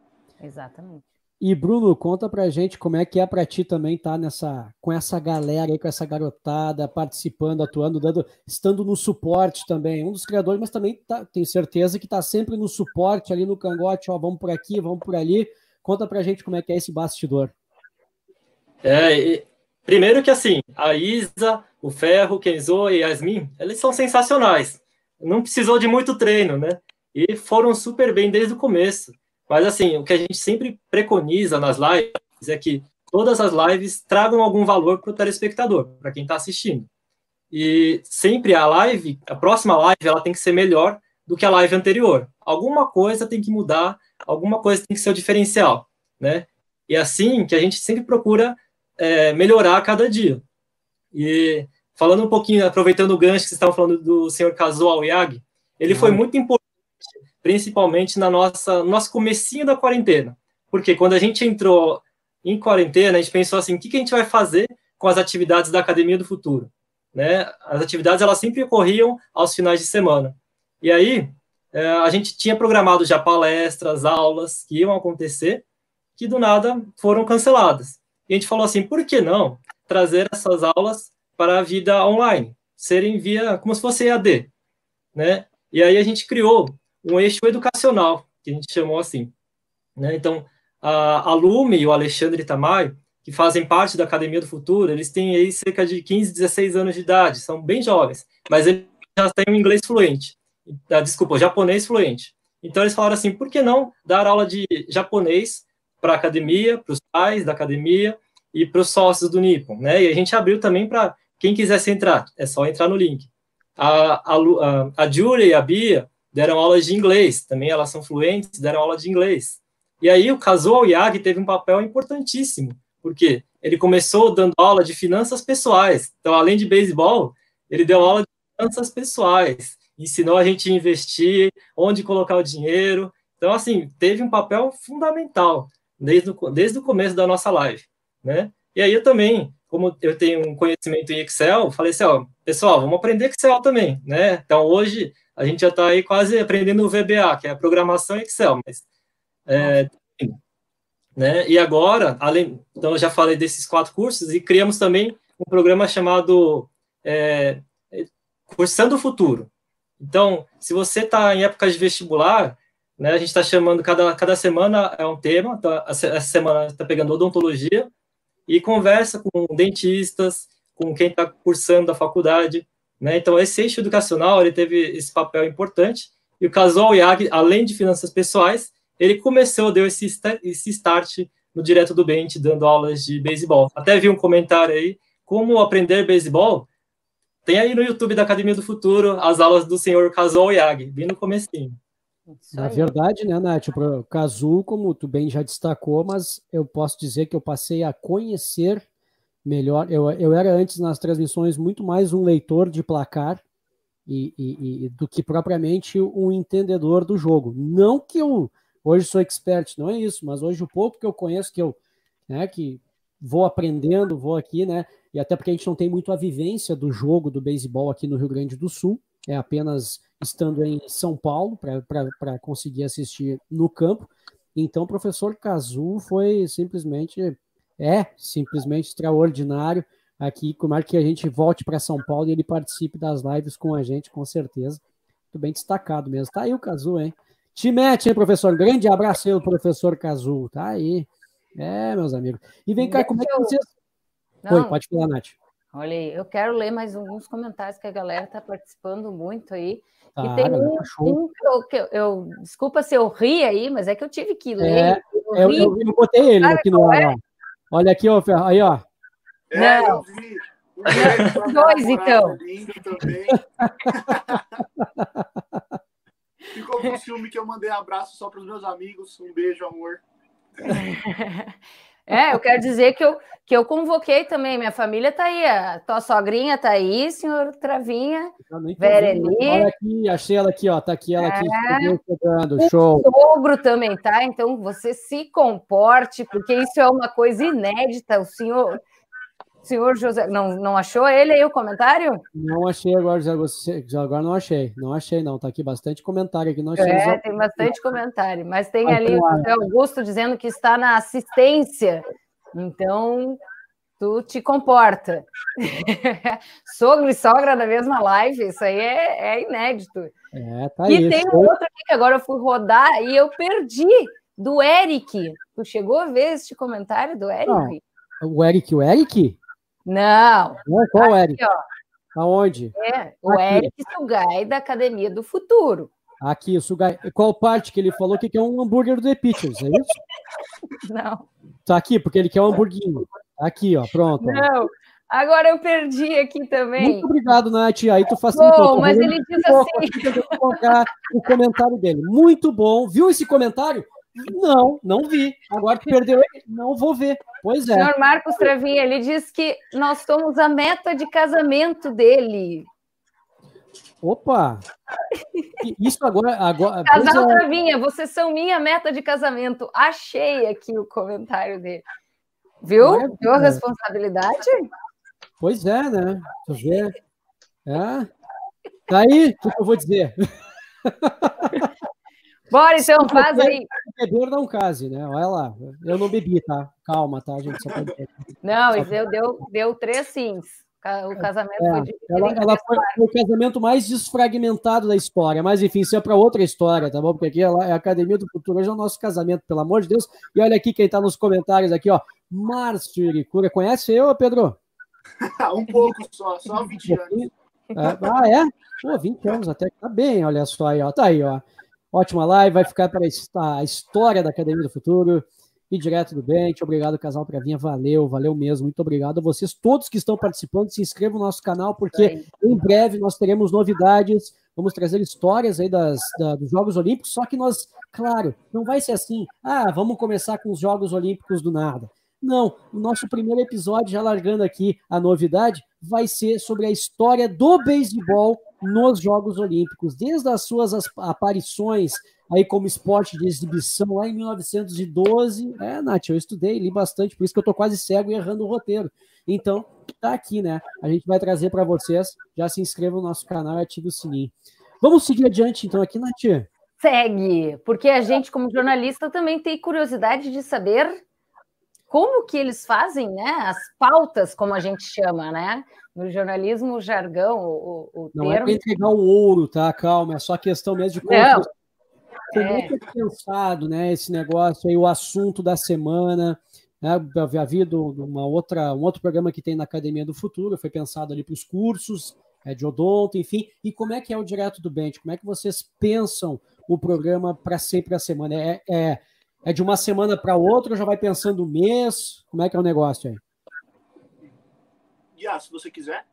B: Exatamente.
A: E Bruno, conta pra gente como é que é para ti também estar tá nessa com essa galera aí, com essa garotada, participando, atuando, dando, estando no suporte também. Um dos criadores, mas também tá, tenho certeza que está sempre no suporte ali no cangote, ó, vamos por aqui, vamos por ali. Conta pra gente como é que é esse bastidor.
C: É, primeiro que assim, a Isa, o Ferro, Kenzo e Yasmin, eles são sensacionais. Não precisou de muito treino, né? E foram super bem desde o começo. Mas, assim, o que a gente sempre preconiza nas lives é que todas as lives tragam algum valor para o telespectador, para quem está assistindo. E sempre a live, a próxima live, ela tem que ser melhor do que a live anterior. Alguma coisa tem que mudar, alguma coisa tem que ser o diferencial, né? E é assim que a gente sempre procura é, melhorar a cada dia. E falando um pouquinho, aproveitando o gancho que vocês estavam falando do senhor Kazuo Aoyagi, ele uhum. foi muito importante principalmente na nossa no nosso comecinho da quarentena. Porque quando a gente entrou em quarentena, a gente pensou assim, o que, que a gente vai fazer com as atividades da Academia do Futuro? Né? As atividades elas sempre ocorriam aos finais de semana. E aí a gente tinha programado já palestras, aulas que iam acontecer, que do nada foram canceladas. E a gente falou assim, por que não trazer essas aulas para a vida online, serem via como se fosse EAD, né? E aí a gente criou um eixo educacional, que a gente chamou assim. Né? Então, a, a Lume e o Alexandre Tamay, que fazem parte da Academia do Futuro, eles têm aí cerca de 15, 16 anos de idade, são bem jovens, mas eles já têm um inglês fluente, ah, desculpa, japonês fluente. Então eles falaram assim, por que não dar aula de japonês para a academia, para os pais da academia e para os sócios do Nippon, né? E a gente abriu também para quem quisesse entrar, é só entrar no link. A, a, a Julia e a Bia deram aulas de inglês, também elas são fluentes, deram aula de inglês. E aí o Kazuo Yagi teve um papel importantíssimo, porque ele começou dando aula de finanças pessoais. Então, além de beisebol, ele deu aula de finanças pessoais, ensinou a gente a investir, onde colocar o dinheiro. Então, assim, teve um papel fundamental desde o, desde o começo da nossa live, né? E aí eu também, como eu tenho um conhecimento em Excel, falei assim, ó, pessoal, vamos aprender Excel também, né? Então, hoje, a gente já está aí quase aprendendo o VBA, que é programação Excel, mas... É, né? E agora, além, então eu já falei desses quatro cursos e criamos também um programa chamado é, Cursando o Futuro. Então, se você está em época de vestibular, né, a gente está chamando cada, cada semana é um tema. Então, essa semana está pegando odontologia e conversa com dentistas, com quem está cursando a faculdade. Né? Então, esse eixo educacional ele teve esse papel importante. E o Casual IAG, além de finanças pessoais, ele começou, deu esse, esse start no Direto do Bente, dando aulas de beisebol. Até vi um comentário aí, como aprender beisebol? Tem aí no YouTube da Academia do Futuro as aulas do senhor Kazuo Yagi, bem no comecinho.
A: Na verdade, né, Nath, o Kazu, como tu bem já destacou, mas eu posso dizer que eu passei a conhecer melhor. Eu, eu era antes nas transmissões muito mais um leitor de placar e, e, e do que propriamente um entendedor do jogo. Não que eu Hoje sou expert, não é isso, mas hoje o pouco que eu conheço, que eu, né, que vou aprendendo, vou aqui, né, e até porque a gente não tem muito a vivência do jogo do beisebol aqui no Rio Grande do Sul, é apenas estando em São Paulo para conseguir assistir no campo. Então, o professor Cazu foi simplesmente, é simplesmente extraordinário aqui, como é que a gente volte para São Paulo e ele participe das lives com a gente, com certeza. Muito bem destacado mesmo. Tá aí o Cazu, hein? Te mete, hein, professor? Grande abraço aí, professor Cazu. Tá aí. É, meus amigos. E vem cá, como é que vocês. Não, Oi, pode falar, Nath.
B: Olha aí, eu quero ler mais alguns comentários que a galera está participando muito aí. Tá, e tem um, um que, eu, que eu, eu, Desculpa se eu ri aí, mas é que eu tive que ler.
A: É, eu, eu, eu, botei ele aqui no ar. É? Olha aqui, ó, aí, ó.
B: É, Não. Dois, então.
E: Ficou com ciúme que eu mandei abraço só para os meus amigos. Um beijo, amor.
B: É, eu quero dizer que eu, que eu convoquei também. Minha família está aí. A tua sogrinha está aí, senhor Travinha. Vereli.
A: Olha aqui, achei ela aqui, ó. Tá aqui ela aqui. É,
B: show. O sogro também, tá? Então você se comporte, porque isso é uma coisa inédita. O senhor senhor José. Não, não achou ele aí o comentário?
A: Não achei agora, agora não achei. Não achei, não. Tá aqui bastante comentário aqui. Não
B: achei é, tem bastante comentário. Mas tem ali o José Augusto dizendo que está na assistência. Então, tu te comporta. Sogro e sogra na mesma live, isso aí é, é inédito.
A: É, tá
B: e tem um outro aqui que agora eu fui rodar e eu perdi, do Eric. Tu chegou a ver este comentário do Eric? Não.
A: O Eric, o Eric?
B: Não.
A: Não qual aqui, Eric? Ó. Aonde?
B: É, o Aqui. Eric Sugai da Academia do Futuro.
A: Aqui, o Sugai. Qual parte que ele falou que quer um hambúrguer do The Pictures, é
B: isso? Não.
A: Tá aqui, porque ele quer um hamburguinho. Aqui, ó, pronto.
B: Não. Agora eu perdi aqui também.
A: Muito obrigado, Nath. Aí tu facilitou.
B: Bom, mas ele diz assim.
A: colocar o comentário dele. Muito bom. Viu esse comentário? Não, não vi. Agora que perdeu ele, não vou ver. Pois é.
B: O senhor Marcos Travinha, ele diz que nós somos a meta de casamento dele.
A: Opa! Isso agora. agora
B: Casal é... Travinha, vocês são minha meta de casamento. Achei aqui o comentário dele. Viu? É, Viu a responsabilidade?
A: Pois é, né? Deixa eu ver. É. Tá aí, o que eu vou dizer?
B: Bora, então, faz aí.
A: Beber não case, né? Olha lá. Eu não bebi, tá? Calma, tá, gente?
B: Só pode... Não, Só... deu, deu, deu três sims. O casamento é, foi
A: ela, ela foi, foi, o casamento mais desfragmentado da história, mas enfim, isso é para outra história, tá bom? Porque aqui ela é a Academia do Futuro, hoje é o nosso casamento, pelo amor de Deus. E olha aqui quem está nos comentários aqui, ó. Márcio Iricura, conhece eu, Pedro?
E: um pouco só, só 20 anos.
A: É, ah, é? Pô, 20 anos até que tá bem, olha só aí, ó. Tá aí, ó. Ótima live, vai ficar para a história da Academia do Futuro e direto do Bente. Obrigado, casal Pravinha. Valeu, valeu mesmo. Muito obrigado a vocês, todos que estão participando. Se inscrevam no nosso canal, porque em breve nós teremos novidades. Vamos trazer histórias aí das, da, dos Jogos Olímpicos. Só que nós, claro, não vai ser assim. Ah, vamos começar com os Jogos Olímpicos do nada. Não, o nosso primeiro episódio, já largando aqui a novidade, vai ser sobre a história do beisebol nos Jogos Olímpicos, desde as suas aparições aí como esporte de exibição lá em 1912. É, Nath, eu estudei, li bastante, por isso que eu tô quase cego e errando o roteiro. Então, tá aqui, né? A gente vai trazer para vocês. Já se inscreva no nosso canal e ative o sininho. Vamos seguir adiante, então, aqui, Nath?
B: Segue, porque a gente, como jornalista, também tem curiosidade de saber como que eles fazem, né? As pautas, como a gente chama, né? No jornalismo, o jargão, o, o
A: Não é termo... é para entregar o ouro, tá? Calma, é só questão mesmo de como, Não, como é. é pensado, né? Esse negócio aí, o assunto da semana. Né? Havia havido uma outra, um outro programa que tem na Academia do Futuro, foi pensado ali para os cursos é, de odonto, enfim. E como é que é o Direto do Bench? Como é que vocês pensam o programa para sempre a semana? É, é é de uma semana para outra, já vai pensando o mês? Como é que é o negócio aí?
E: Yas, se você quiser.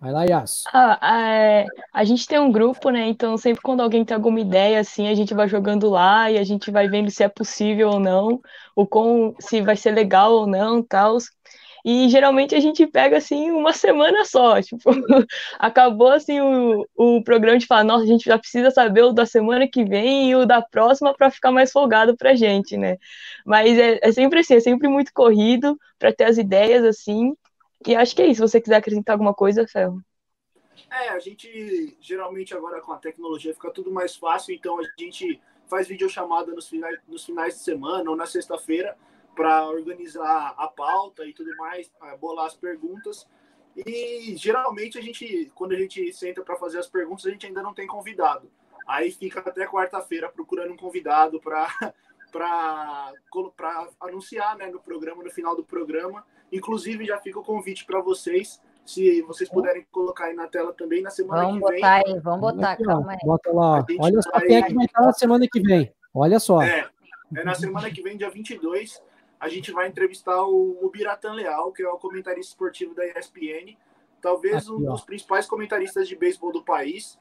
A: Vai lá, Yas.
D: Ah, é, a gente tem um grupo, né? Então, sempre quando alguém tem alguma ideia, assim, a gente vai jogando lá e a gente vai vendo se é possível ou não, ou com, se vai ser legal ou não, tal. E geralmente a gente pega assim uma semana só. Tipo, acabou assim o, o programa de falar, nossa, a gente já precisa saber o da semana que vem e o da próxima para ficar mais folgado pra gente, né? Mas é, é sempre assim, é sempre muito corrido para ter as ideias assim. E acho que é isso. Se você quiser acrescentar alguma coisa, Ferro.
E: É, a gente geralmente agora com a tecnologia fica tudo mais fácil, então a gente faz videochamada nos finais, nos finais de semana ou na sexta-feira para organizar a pauta e tudo mais, bolar as perguntas. E geralmente a gente, quando a gente senta para fazer as perguntas, a gente ainda não tem convidado. Aí fica até quarta-feira procurando um convidado para para anunciar né, no programa, no final do programa. Inclusive, já fica o convite para vocês, se vocês puderem colocar aí na tela também na semana
B: vamos
E: que vem.
B: Botar aí, vamos botar, calma aí.
A: Bota lá. Olha só quem é que vai estar na semana que vem. Olha só.
E: É, é na semana que vem, dia 22 a gente vai entrevistar o, o Biratan Leal, que é o comentarista esportivo da ESPN, talvez Aqui, um dos principais comentaristas de beisebol do país.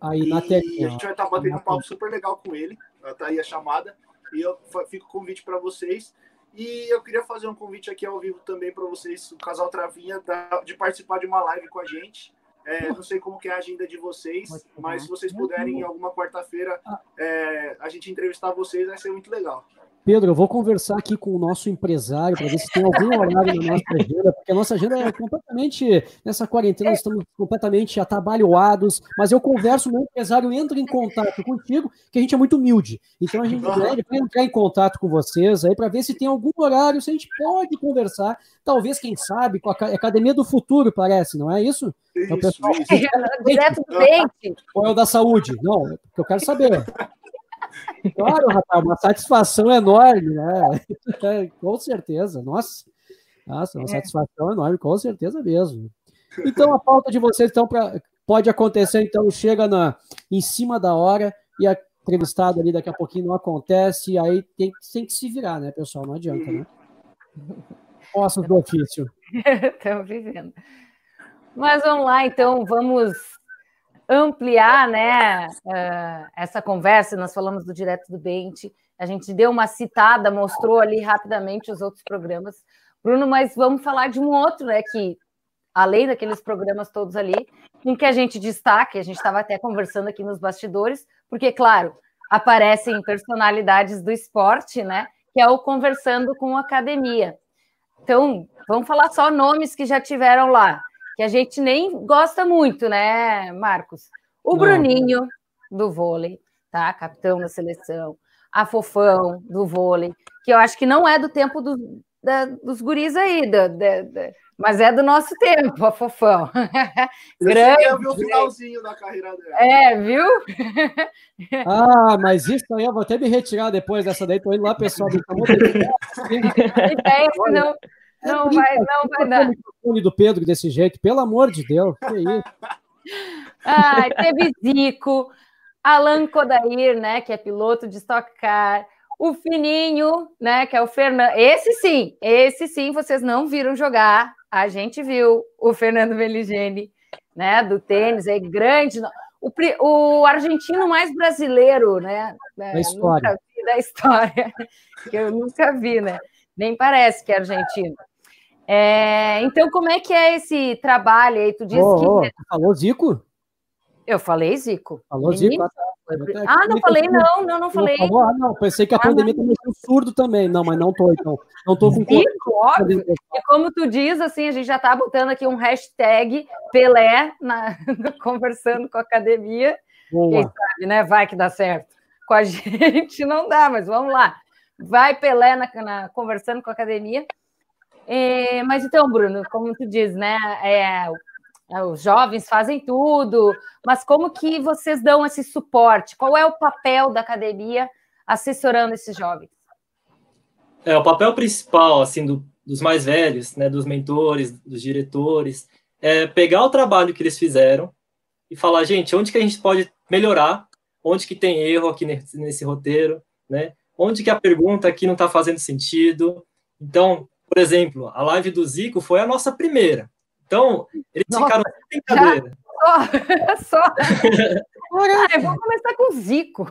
A: Aí na
E: telinha. A gente vai estar tá batendo um papo super legal com ele. Tá aí a chamada. E eu fico com convite para vocês. E eu queria fazer um convite aqui ao vivo também para vocês, o casal Travinha, de participar de uma live com a gente. É, não sei como que é a agenda de vocês, mas se vocês puderem, em alguma quarta-feira, ah. é, a gente entrevistar vocês, vai ser muito legal.
A: Pedro, eu vou conversar aqui com o nosso empresário para ver se tem algum horário na nossa agenda, porque a nossa agenda é completamente, nessa quarentena, estamos completamente atabalhoados, mas eu converso, o meu empresário entra em contato contigo, que a gente é muito humilde. Então a gente vai entrar em contato com vocês aí para ver se tem algum horário, se a gente pode conversar, talvez, quem sabe, com a Academia do Futuro, parece, não é isso?
E: Isso, então, pessoal, isso.
B: Direto do dente.
A: Ou é o da saúde? Não, é eu quero saber. Claro, rapaz, uma satisfação enorme, né? É, com certeza, nossa. Nossa, uma é. satisfação enorme, com certeza mesmo. Então, a pauta de vocês, então, pra, pode acontecer, então, chega na, em cima da hora e a entrevistado ali daqui a pouquinho não acontece, e aí tem, tem que se virar, né, pessoal? Não adianta, né? Ossos do ofício.
B: Estamos vivendo. Mas vamos lá, então, vamos ampliar né, uh, essa conversa, nós falamos do Direto do Bente, a gente deu uma citada, mostrou ali rapidamente os outros programas. Bruno, mas vamos falar de um outro, né, que além daqueles programas todos ali, em que a gente destaca, a gente estava até conversando aqui nos bastidores, porque, claro, aparecem personalidades do esporte, né, que é o Conversando com Academia. Então, vamos falar só nomes que já tiveram lá que a gente nem gosta muito, né, Marcos? O Não. Bruninho, do vôlei, tá? Capitão da seleção. A Fofão, do vôlei, que eu acho que não é do tempo do, da, dos guris aí, da, da, Mas é do nosso tempo, a Fofão.
E: Grande. Eu vi o finalzinho da carreira dela.
B: É, viu?
A: ah, mas isso aí eu vou até me retirar depois dessa daí. Tô indo lá, pessoal. Do...
B: é, não, não vai, não vai dar.
A: O do Pedro desse jeito, pelo amor de Deus. Que isso?
B: Ah, teve Zico, Alan Kodair, né, que é piloto de Stock Car, o Fininho, né, que é o Fernando. Esse sim, esse sim, vocês não viram jogar. A gente viu o Fernando Meligeni, né, do tênis, é grande. O, o argentino mais brasileiro, né?
A: Da história.
B: da história, que eu nunca vi, né? Nem parece que é argentino. É, então, como é que é esse trabalho aí? Tu disse
A: oh, que. Oh, falou Zico?
B: Eu falei Zico.
A: Falou Zico?
B: Ah, não falei, não, não, não falei. Falou,
A: ah, não, pensei que a ah, pandemia tá mexendo surdo também. Não, mas não tô, então. Não tô com
B: Zico, óbvio. E como tu diz, assim, a gente já tá botando aqui um hashtag Pelé na, conversando com a academia. Boa. Quem sabe, né? Vai que dá certo. Com a gente não dá, mas vamos lá. Vai Pelé na, na conversando com a academia. É, mas então, Bruno, como tu diz, né? É, é, os jovens fazem tudo, mas como que vocês dão esse suporte? Qual é o papel da academia assessorando esses jovens?
C: É, o papel principal, assim, do, dos mais velhos, né, dos mentores, dos diretores, é pegar o trabalho que eles fizeram e falar, gente, onde que a gente pode melhorar? Onde que tem erro aqui nesse, nesse roteiro, né? Onde que a pergunta aqui não está fazendo sentido? Então, por exemplo, a live do Zico foi a nossa primeira. Então, eles Nossa, ficaram sem brincadeira.
B: Só. só. ah, vou começar com o Zico.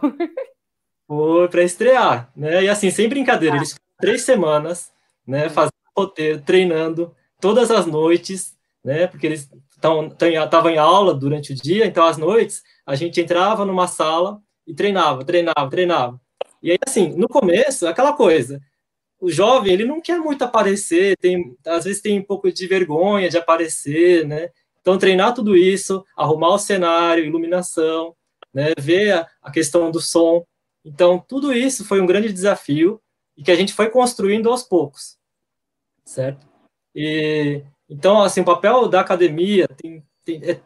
C: Foi para estrear, né? E assim, sem brincadeira, ah. eles ficaram três semanas, né? Fazendo roteiro, treinando todas as noites, né? Porque eles estavam em aula durante o dia, então às noites a gente entrava numa sala e treinava, treinava, treinava. E aí, assim, no começo, aquela coisa, o jovem ele não quer muito aparecer, tem às vezes tem um pouco de vergonha de aparecer, né? Então treinar tudo isso, arrumar o cenário, iluminação, né? Ver a, a questão do som. Então tudo isso foi um grande desafio e que a gente foi construindo aos poucos, certo? E então assim o papel da academia tem, tem é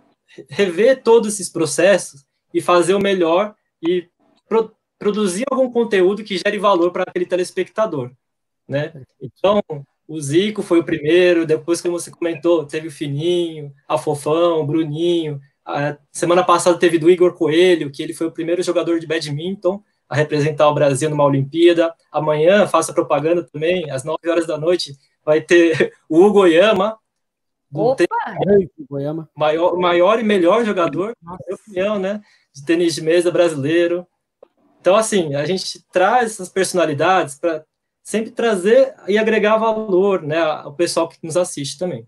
C: rever todos esses processos e fazer o melhor e pro, produzir algum conteúdo que gere valor para aquele telespectador né? Então, o Zico foi o primeiro, depois, como você comentou, teve o Fininho, a Fofão, o Bruninho. A semana passada teve do Igor Coelho, que ele foi o primeiro jogador de badminton a representar o Brasil numa Olimpíada. Amanhã, faça propaganda também, às 9 horas da noite, vai ter o Hugo Oyama,
B: Opa!
C: Goiama. Maior, maior e melhor jogador, na minha opinião, né? De tênis de mesa brasileiro. Então, assim, a gente traz essas personalidades para sempre trazer e agregar valor, né, ao pessoal que nos assiste também.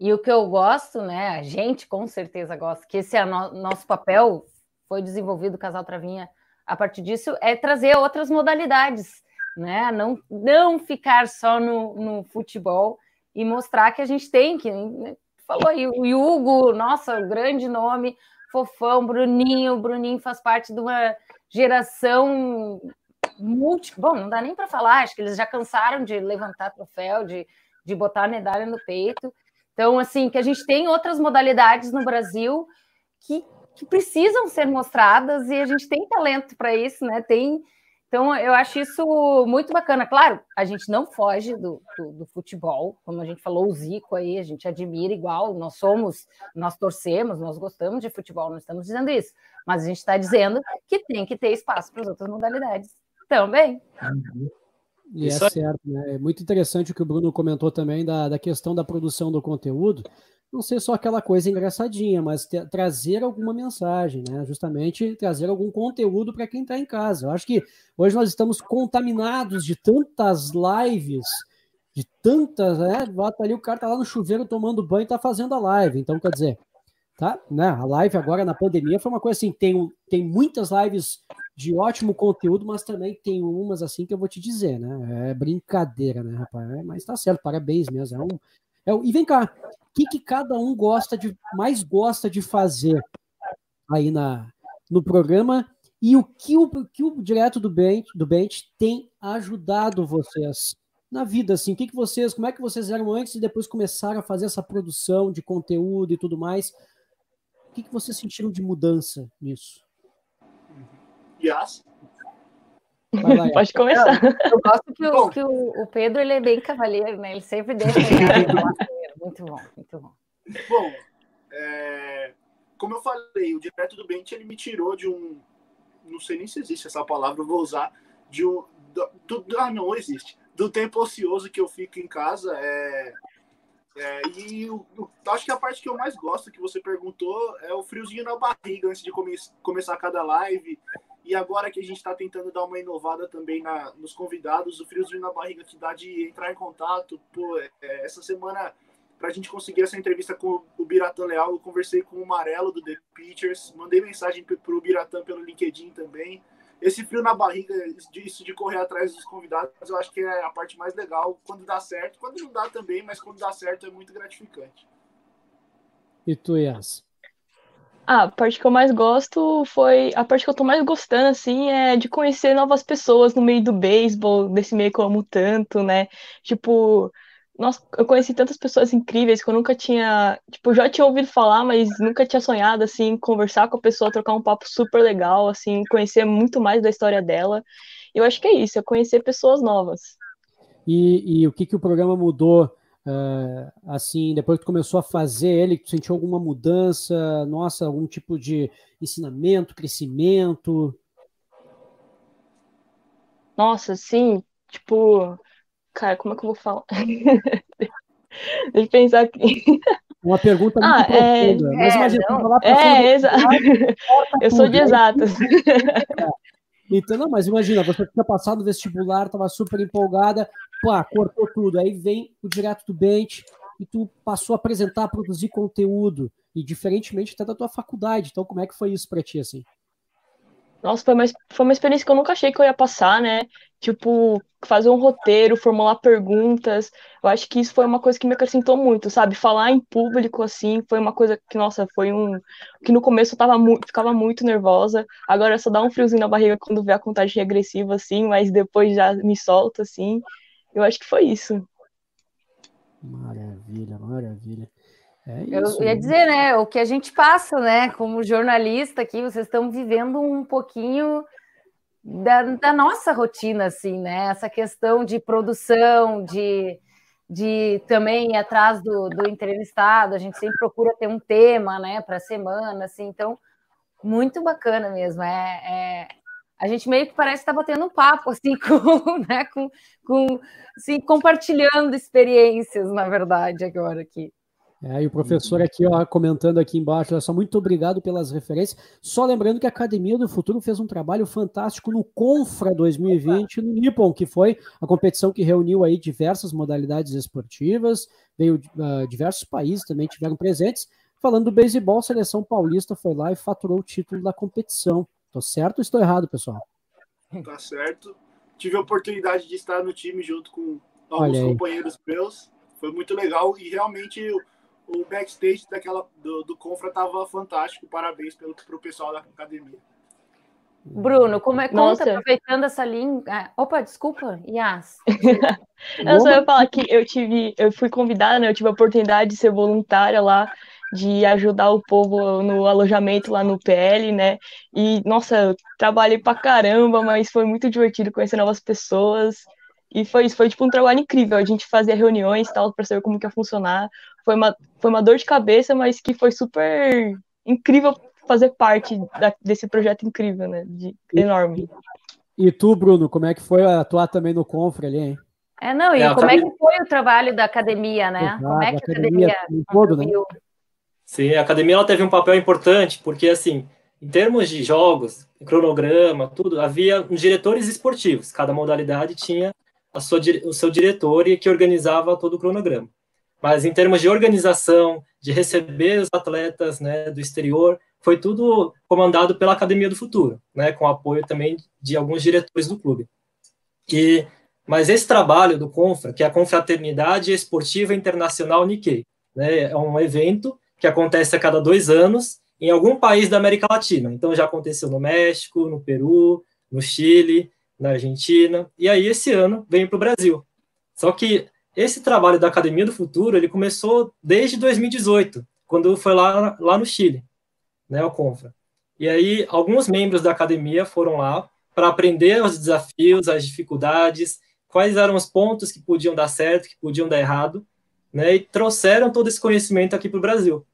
B: E o que eu gosto, né, a gente com certeza gosta, que esse é no, nosso papel, foi desenvolvido o Casal Travinha a partir disso, é trazer outras modalidades, né, não, não ficar só no, no futebol e mostrar que a gente tem, que né, falou aí, o Hugo, nossa, grande nome, fofão, Bruninho, Bruninho faz parte de uma geração multi. Bom, não dá nem para falar, acho que eles já cansaram de levantar troféu, de, de botar a medalha no peito. Então, assim, que a gente tem outras modalidades no Brasil que, que precisam ser mostradas e a gente tem talento para isso, né? Tem. Então, eu acho isso muito bacana. Claro, a gente não foge do, do, do, futebol, como a gente falou, o Zico aí, a gente admira igual, nós somos, nós torcemos, nós gostamos de futebol, não estamos dizendo isso, mas a gente está dizendo que tem que ter espaço para as outras modalidades. Também.
A: E é certo, né? É muito interessante o que o Bruno comentou também da, da questão da produção do conteúdo. Não ser só aquela coisa engraçadinha, mas ter, trazer alguma mensagem, né? Justamente trazer algum conteúdo para quem está em casa. Eu acho que hoje nós estamos contaminados de tantas lives, de tantas, né? Bota ali, o cara tá lá no chuveiro tomando banho e tá fazendo a live. Então, quer dizer, tá? Né? A live agora na pandemia foi uma coisa assim, tem, tem muitas lives de ótimo conteúdo, mas também tem umas assim que eu vou te dizer, né? É brincadeira, né, rapaz? É, mas tá certo, parabéns mesmo. É um, é um, e vem cá, o que, que cada um gosta de mais gosta de fazer aí na, no programa e o que o, que o direto do Bench, do Bench tem ajudado vocês na vida, assim, o que, que vocês, como é que vocês eram antes e depois começaram a fazer essa produção de conteúdo e tudo mais? O que, que vocês sentiram de mudança nisso?
E: Yes.
D: Lá, Pode começar.
B: Eu, eu gosto que, o, que o, o, Pedro ele é bem cavaleiro, né? Ele sempre deixa. muito bom, muito bom.
E: Bom, é, como eu falei, o direto do Bente ele me tirou de um, não sei nem se existe essa palavra, eu vou usar de um, do, do, ah não existe, do tempo ocioso que eu fico em casa é, é e eu, eu, acho que a parte que eu mais gosto que você perguntou é o friozinho na barriga antes de come, começar cada live e agora que a gente está tentando dar uma inovada também na, nos convidados, o friozinho na barriga que dá de entrar em contato. Pô, é, essa semana para a gente conseguir essa entrevista com o Biratã Leal, eu conversei com o Marelo do The Pictures, mandei mensagem para o Biratã pelo LinkedIn também. Esse frio na barriga, isso de correr atrás dos convidados, eu acho que é a parte mais legal quando dá certo, quando não dá também, mas quando dá certo é muito gratificante.
A: E tu, Yas?
D: Ah, a parte que eu mais gosto foi. A parte que eu tô mais gostando, assim, é de conhecer novas pessoas no meio do beisebol, desse meio que eu amo tanto, né? Tipo, nossa, eu conheci tantas pessoas incríveis que eu nunca tinha, tipo, já tinha ouvido falar, mas nunca tinha sonhado, assim, conversar com a pessoa, trocar um papo super legal, assim, conhecer muito mais da história dela. Eu acho que é isso, é conhecer pessoas novas.
A: E, e o que, que o programa mudou, uh, assim, depois que começou a fazer ele, tu sentiu alguma mudança, nossa, algum tipo de ensinamento, crescimento?
D: Nossa, sim, tipo, Cara, como é que eu vou falar? Deixa eu pensar aqui.
A: Uma pergunta muito ah, profunda. É, mas imagina,
D: é, falar é, exato. Eu sou de né? exatas.
A: Então, não, mas imagina, você tinha passado no vestibular, estava super empolgada, pá, cortou tudo. Aí vem o direto do bench e tu passou a apresentar, a produzir conteúdo. E diferentemente até da tua faculdade. Então, como é que foi isso para ti, assim?
D: Nossa, foi uma, foi uma experiência que eu nunca achei que eu ia passar, né? Tipo, fazer um roteiro, formular perguntas. Eu acho que isso foi uma coisa que me acrescentou muito, sabe? Falar em público, assim, foi uma coisa que, nossa, foi um. que no começo eu tava mu ficava muito nervosa. Agora só dá um friozinho na barriga quando vê a contagem regressiva, assim, mas depois já me solta, assim. Eu acho que foi isso.
A: Maravilha, maravilha. É
B: isso, eu ia dizer, né? O que a gente passa, né? Como jornalista aqui, vocês estão vivendo um pouquinho da, da, nossa rotina, assim, né? Essa questão de produção, de, de também ir atrás do, do entrevistado, a gente sempre procura ter um tema, né, para a semana, assim, então, muito bacana mesmo. É, é, a gente meio que parece estar tá batendo um papo, assim, com, né, com, com assim, compartilhando experiências, na verdade, agora aqui.
A: É, e o professor aqui, ó, comentando aqui embaixo, só, muito obrigado pelas referências. Só lembrando que a Academia do Futuro fez um trabalho fantástico no Confra 2020 no Nippon, que foi a competição que reuniu aí diversas modalidades esportivas, veio uh, diversos países também tiveram presentes. Falando do beisebol, a seleção paulista foi lá e faturou o título da competição. Tô certo ou estou errado, pessoal?
E: Tá certo. Tive a oportunidade de estar no time junto com alguns companheiros meus. Foi muito legal e realmente o backstage daquela, do, do Confra tava fantástico. Parabéns pelo, pro pessoal da academia.
B: Bruno, como é conta, aproveitando essa língua. Ah, opa, desculpa, Yas.
D: eu só ia falar que eu tive, eu fui convidada, né? Eu tive a oportunidade de ser voluntária lá, de ajudar o povo no alojamento lá no PL, né? E, nossa, eu trabalhei pra caramba, mas foi muito divertido conhecer novas pessoas. E foi isso, foi tipo um trabalho incrível. A gente fazia reuniões tal para saber como que ia funcionar. Foi uma, foi uma dor de cabeça, mas que foi super incrível fazer parte da, desse projeto incrível, né? De, enorme.
A: E tu, Bruno, como é que foi atuar também no Confra ali, hein?
B: É, não, e é, como é que foi o trabalho da academia, né? Exato, como é que a academia, academia todo, né?
C: Sim, a academia ela teve um papel importante, porque assim, em termos de jogos, cronograma, tudo, havia diretores esportivos, cada modalidade tinha a sua, o seu diretor e que organizava todo o cronograma. Mas em termos de organização, de receber os atletas né, do exterior, foi tudo comandado pela Academia do Futuro, né, com apoio também de alguns diretores do clube. E, mas esse trabalho do Confra, que é a Confraternidade Esportiva Internacional Nikkei, né, é um evento que acontece a cada dois anos em algum país da América Latina. Então já aconteceu no México, no Peru, no Chile, na Argentina, e aí esse ano veio para o Brasil. Só que esse trabalho da Academia do Futuro, ele começou desde 2018, quando foi lá, lá no Chile, né, o Confra. E aí, alguns membros da academia foram lá para aprender os desafios, as dificuldades, quais eram os pontos que podiam dar certo, que podiam dar errado, né, e trouxeram todo esse conhecimento aqui para o Brasil.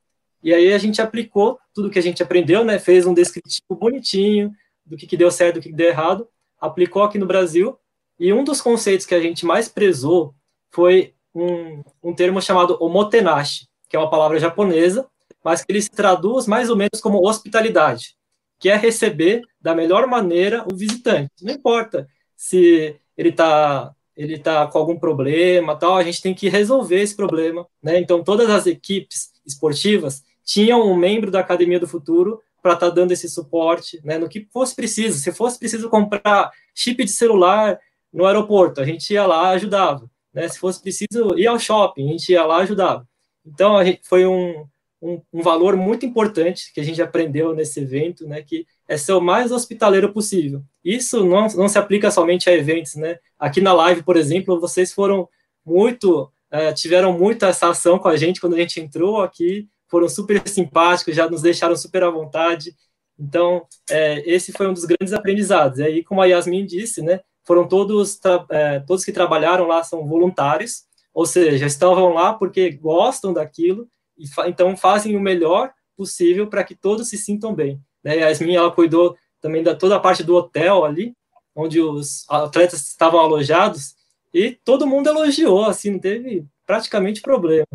C: E aí a gente aplicou tudo que a gente aprendeu, né, fez um descritivo bonitinho do que, que deu certo, do que, que deu errado, aplicou aqui no Brasil, e um dos conceitos que a gente mais prezou foi um, um termo chamado omotenashi, que é uma palavra japonesa, mas que ele se traduz mais ou menos como hospitalidade, que é receber da melhor maneira o visitante. Não importa se ele está ele tá com algum problema, tal, a gente tem que resolver esse problema, né? Então todas as equipes esportivas tinham um membro da Academia do Futuro para estar tá dando esse suporte, né? No que fosse preciso. Se fosse preciso comprar chip de celular no aeroporto, a gente ia lá ajudava, né? Se fosse preciso ir ao shopping, a gente ia lá ajudava. Então gente, foi um, um, um, valor muito importante que a gente aprendeu nesse evento, né, que é ser o mais hospitaleiro possível. Isso não, não se aplica somente a eventos, né? Aqui na live, por exemplo, vocês foram muito, é, tiveram muita essa ação com a gente quando a gente entrou aqui, foram super simpáticos, já nos deixaram super à vontade. Então, é, esse foi um dos grandes aprendizados. E aí, como a Yasmin disse, né, foram todos, é, todos que trabalharam lá são voluntários, ou seja, estavam lá porque gostam daquilo fa então fazem o melhor possível para que todos se sintam bem. Né? A Yasmin, ela cuidou também da toda a parte do hotel ali, onde os atletas estavam alojados, e todo mundo elogiou, assim, não teve praticamente problema.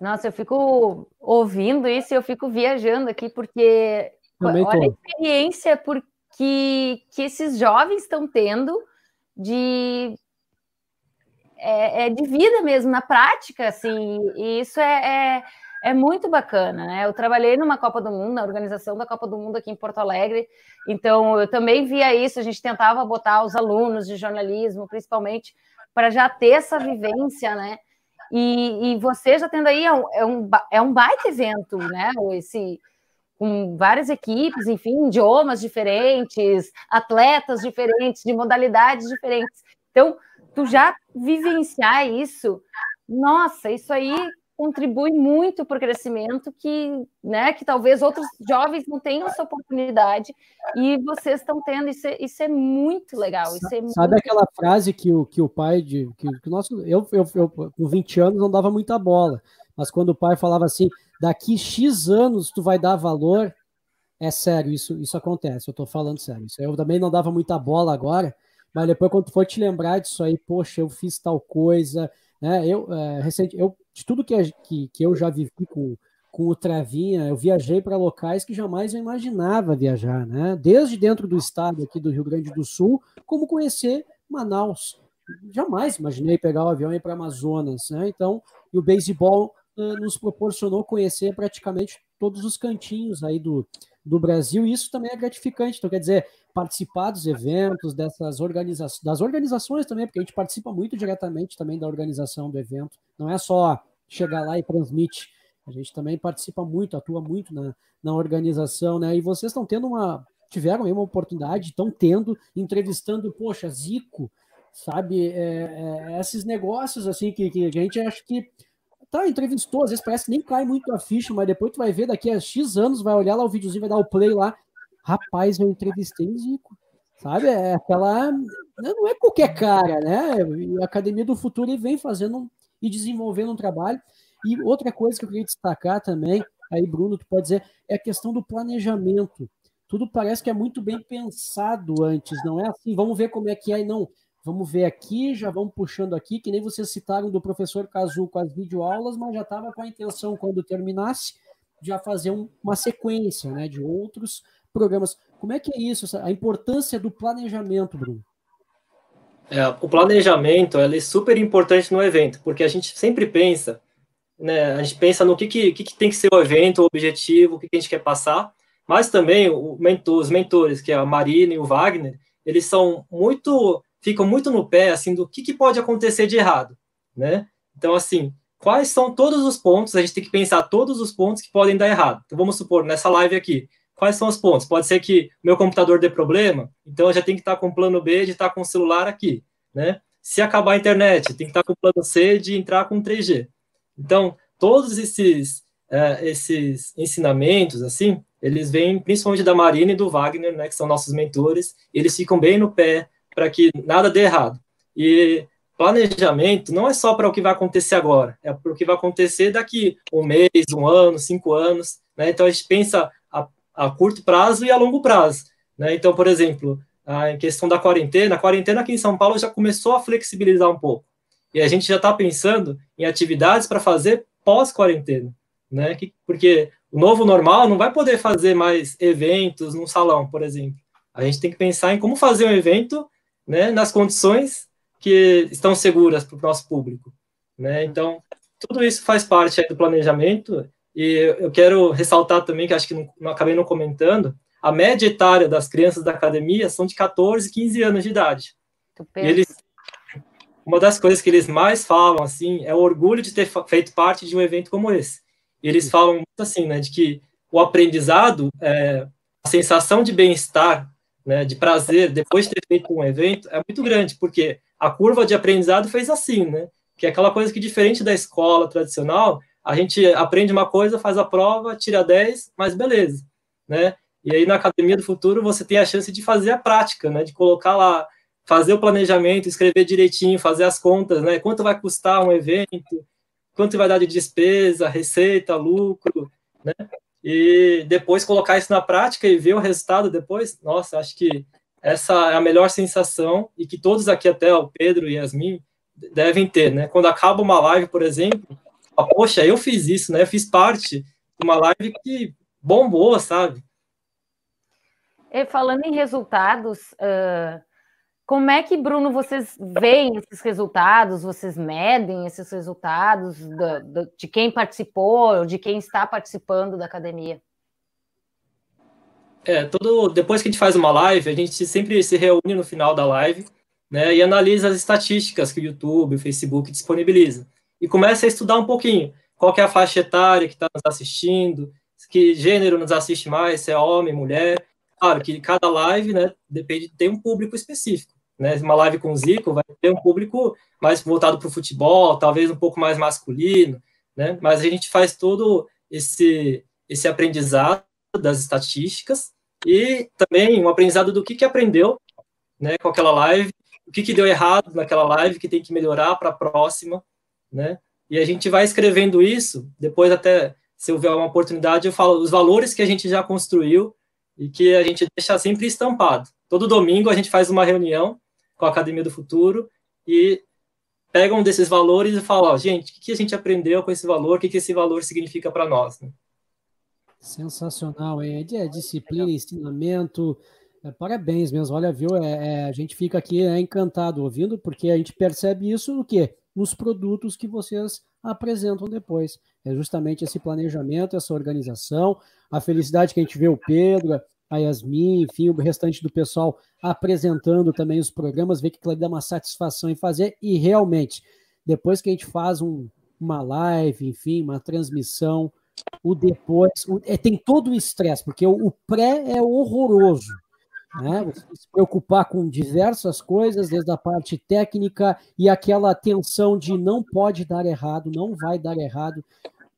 B: Nossa, eu fico ouvindo isso e eu fico viajando aqui, porque Também olha tô. a experiência porque, que esses jovens estão tendo de é, é, de vida mesmo, na prática, assim, e isso é, é, é, muito bacana, né? Eu trabalhei numa Copa do Mundo, na organização da Copa do Mundo aqui em Porto Alegre, então eu também via isso, a gente tentava botar os alunos de jornalismo, principalmente, para já ter essa vivência, né? E, e você já tendo aí, é um, é um, é um baita evento, né? Esse, com várias equipes, enfim, idiomas diferentes, atletas diferentes, de modalidades diferentes. Então, tu já vivenciar isso, nossa, isso aí contribui muito para o crescimento que, né, que talvez outros jovens não tenham essa oportunidade e vocês estão tendo. Isso é, isso é muito legal. Isso é
A: muito... Sabe aquela frase que o, que o pai de. Que, que nosso, eu, eu, eu, com 20 anos, não dava muita bola, mas quando o pai falava assim: daqui X anos tu vai dar valor. É sério, isso, isso acontece, eu estou falando sério. Isso eu também não dava muita bola agora, mas depois quando for te lembrar disso aí, poxa, eu fiz tal coisa, né? Eu, é, recente, eu de tudo que, que, que eu já vivi com, com o Travinha, eu viajei para locais que jamais eu imaginava viajar, né? Desde dentro do estado aqui do Rio Grande do Sul, como conhecer Manaus. Jamais imaginei pegar o avião e ir para Amazonas, né? Então, e o beisebol uh, nos proporcionou conhecer praticamente todos os cantinhos aí do, do Brasil, e isso também é gratificante. Então, quer dizer, participar dos eventos, dessas organizações, das organizações também, porque a gente participa muito diretamente também da organização do evento. Não é só chegar lá e transmite. A gente também participa muito, atua muito na, na organização, né? E vocês estão tendo uma. Tiveram aí uma oportunidade, estão tendo, entrevistando, poxa, Zico, sabe? É, é, esses negócios assim que, que a gente acha que tá, entrevistou, às vezes parece que nem cai muito a ficha, mas depois tu vai ver daqui a X anos, vai olhar lá o videozinho, vai dar o play lá, Rapaz, eu entrevistei o Zico. Sabe? É aquela. Não é qualquer cara, né? A Academia do Futuro vem fazendo e desenvolvendo um trabalho. E outra coisa que eu queria destacar também, aí, Bruno, tu pode dizer, é a questão do planejamento. Tudo parece que é muito bem pensado antes, não é assim, vamos ver como é que é, não. Vamos ver aqui, já vamos puxando aqui, que nem vocês citaram do professor Cazu com as videoaulas, mas já estava com a intenção, quando terminasse, já fazer um, uma sequência né, de outros programas. Como é que é isso? A importância do planejamento, Bruno?
C: É, o planejamento é super importante no evento, porque a gente sempre pensa, né, a gente pensa no que, que, que tem que ser o evento, o objetivo, o que, a gente quer passar, mas também mentor, os mentores, que é a Marina e o Wagner, eles são muito, ficam muito no pé, assim, do que, que pode acontecer de errado, né? Então, assim, quais são todos os pontos, a gente tem que pensar todos os pontos que podem dar errado. Então, vamos supor, nessa live aqui, quais são os pontos? Pode ser que meu computador dê problema, então eu já tenho que estar com o plano B de estar com o celular aqui, né? se acabar a internet, tem que estar com o plano C de entrar com 3G. Então, todos esses, é, esses ensinamentos, assim, eles vêm principalmente da Marina e do Wagner, né, que são nossos mentores, eles ficam bem no pé para que nada dê errado. E planejamento não é só para o que vai acontecer agora, é para o que vai acontecer daqui um mês, um ano, cinco anos. Né? Então a gente pensa a, curto prazo e a longo prazo. Né? Então, por exemplo, a, em questão da quarentena, a quarentena aqui em São Paulo já começou a flexibilizar um pouco. E a gente já está pensando em atividades para fazer pós-quarentena. Né? Que, porque o novo normal não vai poder fazer mais eventos num salão, por exemplo. A gente tem que pensar em como fazer um evento né, nas condições que estão seguras para o nosso público. Né? Então, tudo isso faz parte do planejamento, e eu quero ressaltar também, que acho que não, não acabei não comentando, a média etária das crianças da academia são de 14, 15 anos de idade. Eles, uma das coisas que eles mais falam, assim, é o orgulho de ter feito parte de um evento como esse. E eles falam muito assim, né, de que o aprendizado, é, a sensação de bem-estar, né, de prazer, depois de ter feito um evento, é muito grande, porque a curva de aprendizado fez assim, né? Que é aquela coisa que, diferente da escola tradicional, a gente aprende uma coisa, faz a prova, tira 10, mas beleza, né? E aí na Academia do Futuro você tem a chance de fazer a prática, né? De colocar lá, fazer o planejamento, escrever direitinho, fazer as contas, né? Quanto vai custar um evento, quanto vai dar de despesa, receita, lucro, né? E depois colocar isso na prática e ver o resultado depois, nossa, acho que essa é a melhor sensação e que todos aqui, até o Pedro e Yasmin, devem ter, né? Quando acaba uma live, por exemplo, ah, poxa, eu fiz isso, né? Eu fiz parte de uma live que bombou, sabe?
B: E falando em resultados, uh, como é que, Bruno, vocês veem esses resultados? Vocês medem esses resultados do, do, de quem participou, de quem está participando da academia?
C: É, todo, depois que a gente faz uma live, a gente sempre se reúne no final da live, né, e analisa as estatísticas que o YouTube, o Facebook disponibiliza. E começa a estudar um pouquinho qual é a faixa etária que está nos assistindo, que gênero nos assiste mais, se é homem, mulher. Claro que cada live, né, depende, tem um público específico. Né? Uma live com o Zico vai ter um público mais voltado para o futebol, talvez um pouco mais masculino, né? Mas a gente faz todo esse, esse aprendizado das estatísticas e também um aprendizado do que, que aprendeu né, com aquela live, o que, que deu errado naquela live, que tem que melhorar para a próxima, né? E a gente vai escrevendo isso, depois até, se houver uma oportunidade, eu falo os valores que a gente já construiu e que a gente deixa sempre estampado. Todo domingo a gente faz uma reunião com a Academia do Futuro e pega um desses valores e fala, ó, gente, o que, a gente aprendeu com esse valor, o que, esse valor significa para nós, né?
A: Sensacional, hein? É disciplina, ensinamento. É, parabéns mesmo. Olha, viu? É, é, a gente fica aqui é, encantado ouvindo, porque a gente percebe isso no quê? Nos produtos que vocês apresentam depois. É justamente esse planejamento, essa organização, a felicidade que a gente vê o Pedro, a Yasmin, enfim, o restante do pessoal apresentando também os programas, ver que aquilo dá uma satisfação em fazer, e realmente, depois que a gente faz um, uma live, enfim, uma transmissão o depois, o, é, tem todo o estresse, porque o, o, pré é horroroso. Né? Você se preocupar com diversas coisas, desde a parte técnica e aquela tensão de não pode dar errado, não vai dar errado.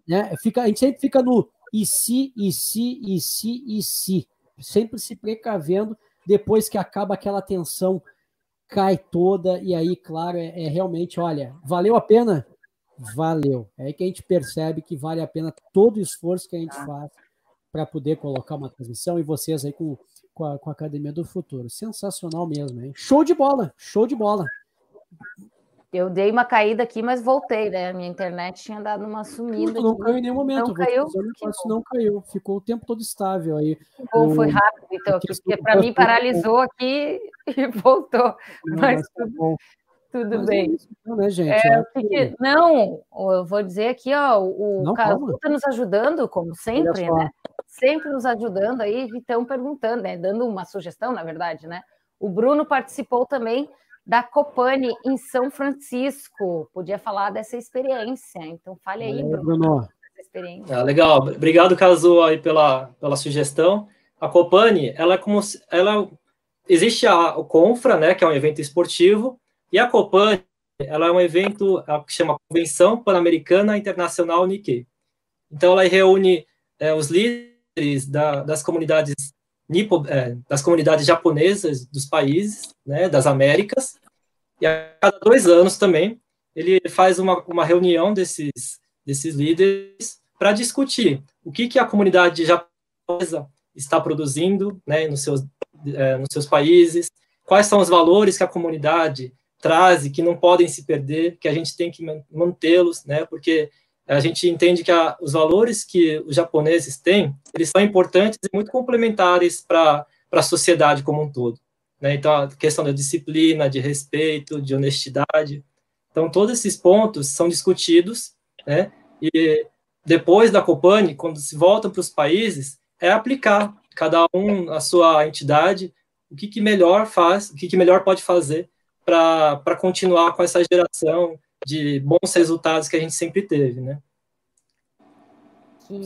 A: Né? Fica, a gente sempre fica no e se, e se, e se, e se. Sempre se precavendo, depois que acaba aquela tensão, cai toda, e aí, claro, é, é realmente, olha, valeu a pena? valeu. É aí que a gente percebe que vale a pena todo o esforço que a gente faz para poder colocar uma transmissão e vocês aí com, com, a, com a Academia do Futuro. Sensacional mesmo, hein? Show de bola, show de bola.
B: Eu dei uma caída aqui, mas voltei, né? Minha internet tinha dado uma sumida.
A: Não, caiu em nenhum momento.
B: Não caiu?
A: não caiu. Ficou o tempo todo estável aí.
B: Bom, foi rápido, então, porque para mim paralisou aqui e voltou. Não, mas, tá bom. Tudo Mas é bem. É isso,
A: né, gente?
B: É, porque, não, eu vou dizer aqui, ó, o Casu está nos ajudando, como sempre, né? Sempre nos ajudando aí, estão perguntando, né? Dando uma sugestão, na verdade, né? O Bruno participou também da Copane em São Francisco. Podia falar dessa experiência. Então, fale aí, Bruno. Bruno.
C: Ah, legal. Obrigado, Casu, aí pela, pela sugestão. A Copane, ela é como ela existe a o Confra, né, que é um evento esportivo, E a Copan, ela é um evento que chama Convenção Pan-Americana Internacional Nikkei. Então, ela reúne é, os líderes da, das comunidades nipo, é, das comunidades japonesas dos países, né, das Américas, e a cada dois anos também ele faz uma, uma reunião desses, desses líderes para discutir o que, que a comunidade japonesa está produzindo né, nos, seus, é, nos seus países, quais são os valores que a comunidade traz que não podem se perder, que a gente tem que mantê-los, né, porque a gente entende que a, os valores que os japoneses têm, eles são importantes e muito complementares para a sociedade como um todo. Né? Então, a questão da disciplina, de respeito, de honestidade. Então, todos esses pontos são discutidos, né? e depois da Copane, quando se voltam para os países, é aplicar cada um a sua entidade, o que, que melhor faz, o que, que melhor pode fazer para continuar com essa geração de bons resultados que a gente sempre teve, né?
A: Que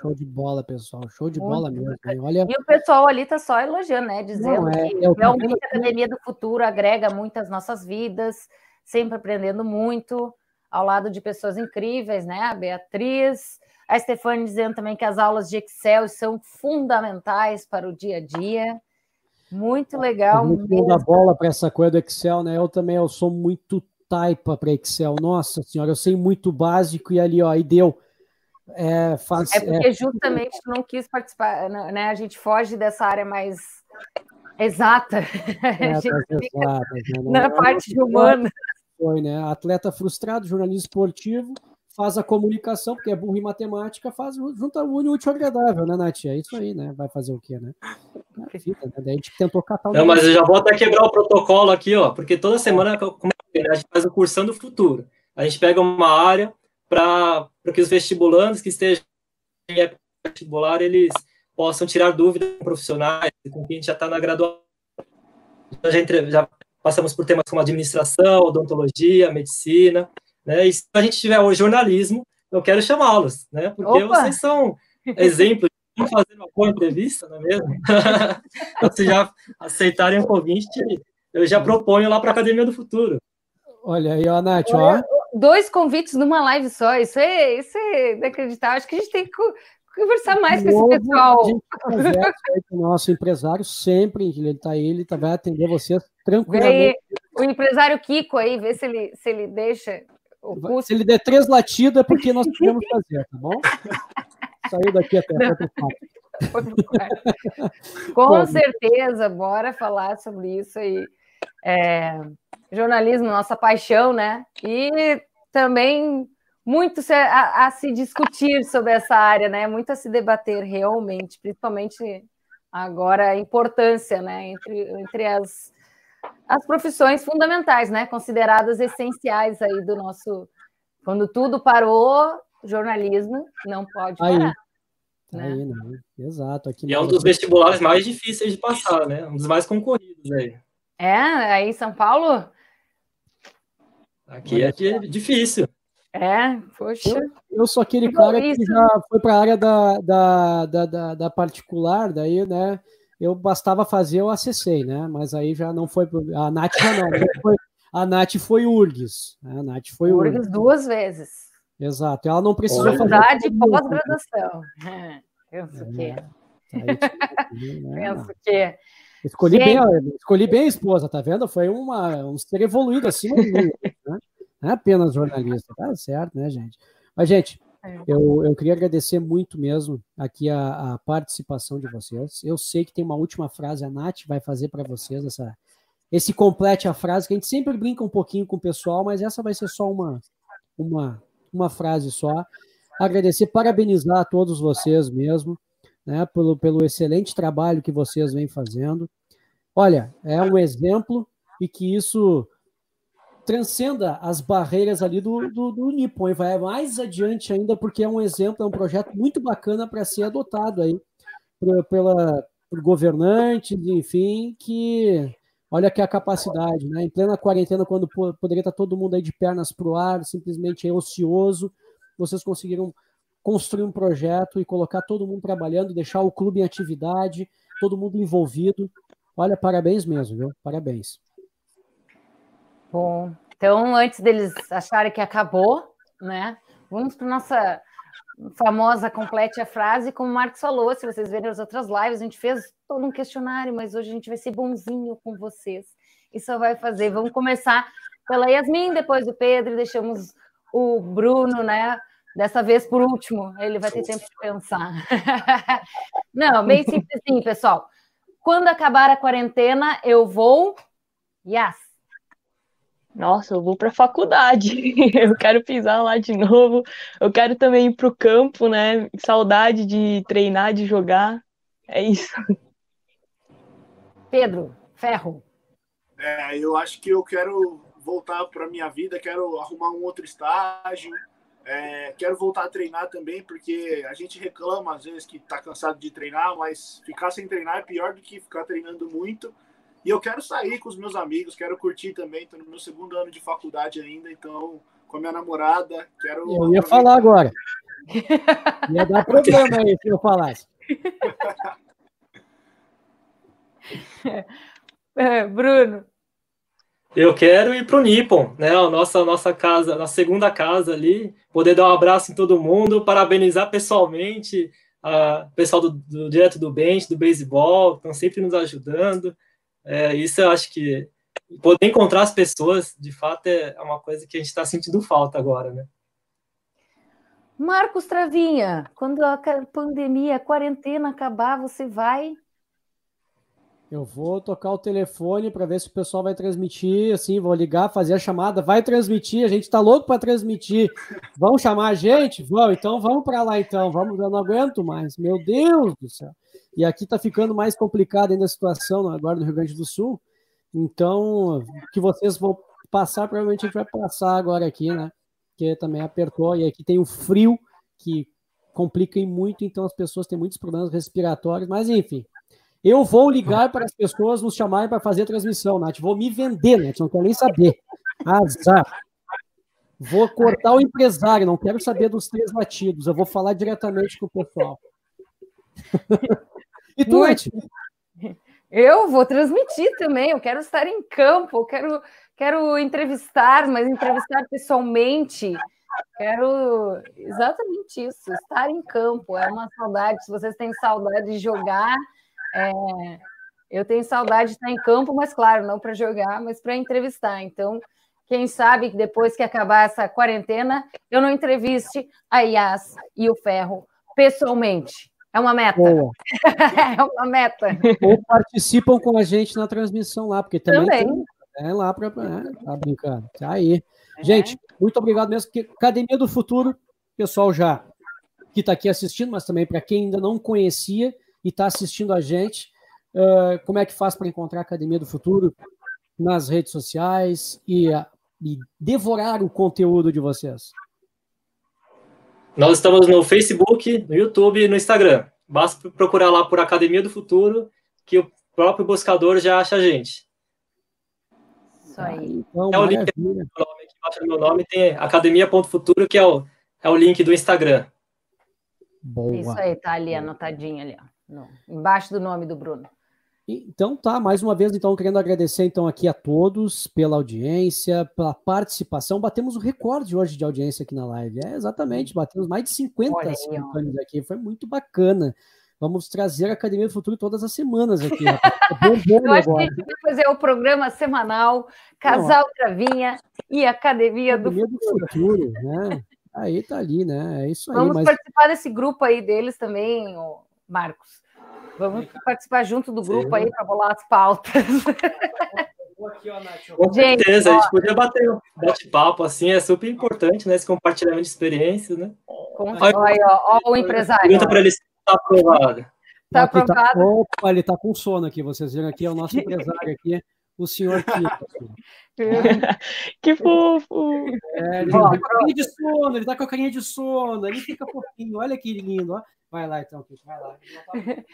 A: Show de bola, pessoal. Show de Muito bola mesmo. Olha...
B: E o pessoal ali tá só elogiando, né? Dizendo Não, é, que é realmente a Academia do Futuro agrega muito às nossas vidas, sempre aprendendo muito, ao lado de pessoas incríveis, né? A Beatriz, a Stefane dizendo também que as aulas de Excel são fundamentais para o dia a dia. Muito legal.
A: Muito a bola para essa coisa do Excel, né? Eu também eu sou muito taipa para Excel. Nossa senhora, eu sei muito básico e ali, ó, aí deu.
B: É, faz, é porque é... justamente não quis participar, né, né? A gente foge dessa área mais exata. É, exatas, né? na parte humana.
A: Foi, né? Atleta frustrado, jornalismo esportivo, faz a comunicação, porque é burro em matemática, faz, junta o útil ao agradável, né, Nath? É isso aí, né? Vai fazer o quê, né?
C: É vida, né? Daí a gente tentou catar o Não, mas eu já vou até quebrar o protocolo aqui, ó, porque toda semana a gente faz o cursão do futuro. A gente pega uma área para que os vestibulandos que estejam em vestibular, eles possam tirar dúvidas com profissionais, com quem já está na graduação. Já, já passamos por temas como administração, odontologia, medicina, né? E se a gente tiver o jornalismo, eu quero chamá-los, né? Porque Opa! vocês são exemplos de fazer uma boa entrevista, não é mesmo? então, se já aceitarem o convite, eu já proponho lá para a Academia do Futuro.
A: Olha aí, ó, Nath, ó.
B: Dois convites numa live só, isso é, isso é inacreditável. Acho que a gente tem que conversar mais com esse pessoal.
A: o nosso empresário sempre, ele está aí, ele tá, vai atender vocês tranquilamente.
B: o empresário Kiko aí, vê se ele, se ele deixa o
A: custo. Se ele der três latidas, é porque nós podemos fazer, tá bom? Saiu daqui até.
B: Com certeza, bora falar sobre isso aí. É, jornalismo, nossa paixão, né? E também muito a, a, se discutir sobre essa área, né? Muito a se debater realmente, principalmente agora a importância, né? Entre, entre as, as profissões fundamentais, né? Consideradas essenciais aí do nosso. Quando tudo parou, jornalismo não pode parar. Aí.
A: Né? Aí, não. Exato. Aqui
C: e é um dos vestibulares mais difíceis de passar, né? Um dos mais concorridos aí.
B: É, aí em São Paulo?
C: Aqui é difícil.
B: É, poxa.
A: Eu, eu sou aquele cara que já foi para a área da, da, da, da, da particular, daí, né? Eu bastava fazer, eu acessei, né? Mas aí já não foi. A Nath já não. Foi, a Nath foi URGS. Né? A Nath foi URGS. URGS
B: duas vezes.
A: Exato. Ela não precisou
B: Faculdade fazer. pós-graduação. Penso é, que. Aí,
A: né? Penso que. Escolhi bem, escolhi bem a esposa, tá vendo? Foi uma, um ser evoluído acima de mim, né? Não é apenas jornalista, tá certo, né, gente? Mas, gente, é. Eu, eu queria agradecer muito mesmo aqui a, a participação de vocês. Eu sei que tem uma última frase, a Nath vai fazer para vocês essa, esse complete a frase, que a gente sempre brinca um pouquinho com o pessoal, mas essa vai ser só uma, uma, uma frase só. Agradecer, parabenizar a todos vocês mesmo né, pelo, pelo excelente trabalho que vocês vêm fazendo. Olha, é um exemplo e que isso transcenda as barreiras ali do, do, do Nippon e vai mais adiante ainda, porque é um exemplo, é um projeto muito bacana para ser adotado aí por, pela, por governantes, enfim, que olha que a capacidade, né? Em plena quarentena, quando poderia estar todo mundo aí de pernas para o ar, simplesmente é ocioso, vocês conseguiram construir um projeto e colocar todo mundo trabalhando, deixar o clube em atividade, todo mundo envolvido. Olha, parabéns mesmo, viu? Parabéns.
B: Bom, então antes deles acharem que acabou, né? Vamos para nossa famosa complete a frase, como o Marcos falou, se vocês verem as outras lives, a gente fez todo um questionário, mas hoje a gente vai ser bonzinho com vocês. E só vai fazer. Vamos começar pela Yasmin, depois do Pedro, e deixamos o Bruno, né? Dessa vez por último, ele vai ter tempo de pensar. Não, bem simples, pessoal. Quando acabar a quarentena, eu vou. Yes.
D: Nossa, eu vou para a faculdade. Eu quero pisar lá de novo. Eu quero também ir para o campo, né? Saudade de treinar, de jogar. É isso.
B: Pedro, ferro.
E: É, eu acho que eu quero voltar para minha vida, quero arrumar um outro estágio, é, quero voltar a treinar também, porque a gente reclama às vezes que está cansado de treinar, mas ficar sem treinar é pior do que ficar treinando muito. E eu quero sair com os meus amigos, quero curtir também. Estou no meu segundo ano de faculdade ainda, então com a minha namorada, quero.
A: Eu ia falar agora. ia dar problema aí se eu falasse.
B: É, Bruno.
C: Eu quero ir para o Nippon, né? A nossa, nossa casa, na segunda casa ali, poder dar um abraço em todo mundo, parabenizar pessoalmente o pessoal do, do direto do bench, do beisebol, estão sempre nos ajudando. É, isso eu acho que poder encontrar as pessoas, de fato, é, é uma coisa que a gente está sentindo falta agora, né?
B: Marcos Travinha, quando a pandemia, a quarentena acabar, você vai
A: eu vou tocar o telefone para ver se o pessoal vai transmitir, assim, vou ligar, fazer a chamada, vai transmitir, a gente está louco para transmitir. Vão chamar a gente? Vão, então vamos para lá então, vamos, eu não aguento mais. Meu Deus do céu. E aqui está ficando mais complicada ainda a situação agora no Rio Grande do Sul. Então, o que vocês vão passar, provavelmente a gente vai passar agora aqui, né? Porque também apertou e aqui tem o frio que complica muito, então as pessoas têm muitos problemas respiratórios, mas enfim, eu vou ligar para as pessoas nos chamarem para fazer a transmissão, Nath. Vou me vender, Nath. Não quero nem saber. Azar. Vou cortar o empresário, não quero saber dos três latidos. Eu vou falar diretamente com o pessoal. e tu, Nath?
B: Eu vou transmitir também. Eu quero estar em campo. Eu quero, quero entrevistar, mas entrevistar pessoalmente. Quero exatamente isso, estar em campo. É uma saudade. Se vocês têm saudade de jogar, é, eu tenho saudade de estar em campo, mas claro, não para jogar, mas para entrevistar. Então, quem sabe que depois que acabar essa quarentena, eu não entreviste a Yas e o Ferro pessoalmente. É uma meta. é uma meta.
A: Ou participam com a gente na transmissão lá, porque também, também. Tem, é lá para. É, tá brincando. Tá aí. É. Gente, muito obrigado mesmo. Porque Academia do Futuro, pessoal já que está aqui assistindo, mas também para quem ainda não conhecia, e está assistindo a gente, uh, como é que faz para encontrar a Academia do Futuro nas redes sociais e, uh, e devorar o conteúdo de vocês?
C: Nós estamos no Facebook, no YouTube e no Instagram. Basta procurar lá por Academia do Futuro, que o próprio buscador já acha a gente.
B: Isso aí.
C: Então, é o link do embaixo do meu nome, tem academia.futuro, que é o, é o link do Instagram.
B: Boa. Isso aí, tá ali anotadinho ali, ó. Embaixo do nome do Bruno.
A: Então tá, mais uma vez então querendo agradecer então aqui a todos pela audiência, pela participação. Batemos o recorde hoje de audiência aqui na live. É, exatamente, batemos mais de 50 simultâneos aqui, foi muito bacana. Vamos trazer a Academia do Futuro todas as semanas aqui.
B: Eu acho que a gente vai fazer o programa semanal, Casal Não, Travinha e Academia, Academia do, do Futuro. Futuro
A: né? Aí tá ali, né? É isso aí.
B: Vamos mas... participar desse grupo aí deles também, Marcos. Vamos participar junto do grupo Sim. aí para bolar as pautas.
C: Com certeza, a gente podia bater um bate-papo assim, é super importante, né? Esse compartilhamento de experiências, né?
B: Com... Olha, olha, ó, ó, o empresário.
C: Pergunta para ele se está aprovado.
A: Está tá- aprovado. Tá, opa, ele está com sono aqui, vocês viram aqui, é o nosso empresário aqui, o senhor Tito.
D: que fofo!
A: É, ele está com a carinha de sono, ele está com a carinha de sono, ele fica fofinho, olha que lindo, ó. Vai lá, então, Kate, vai lá.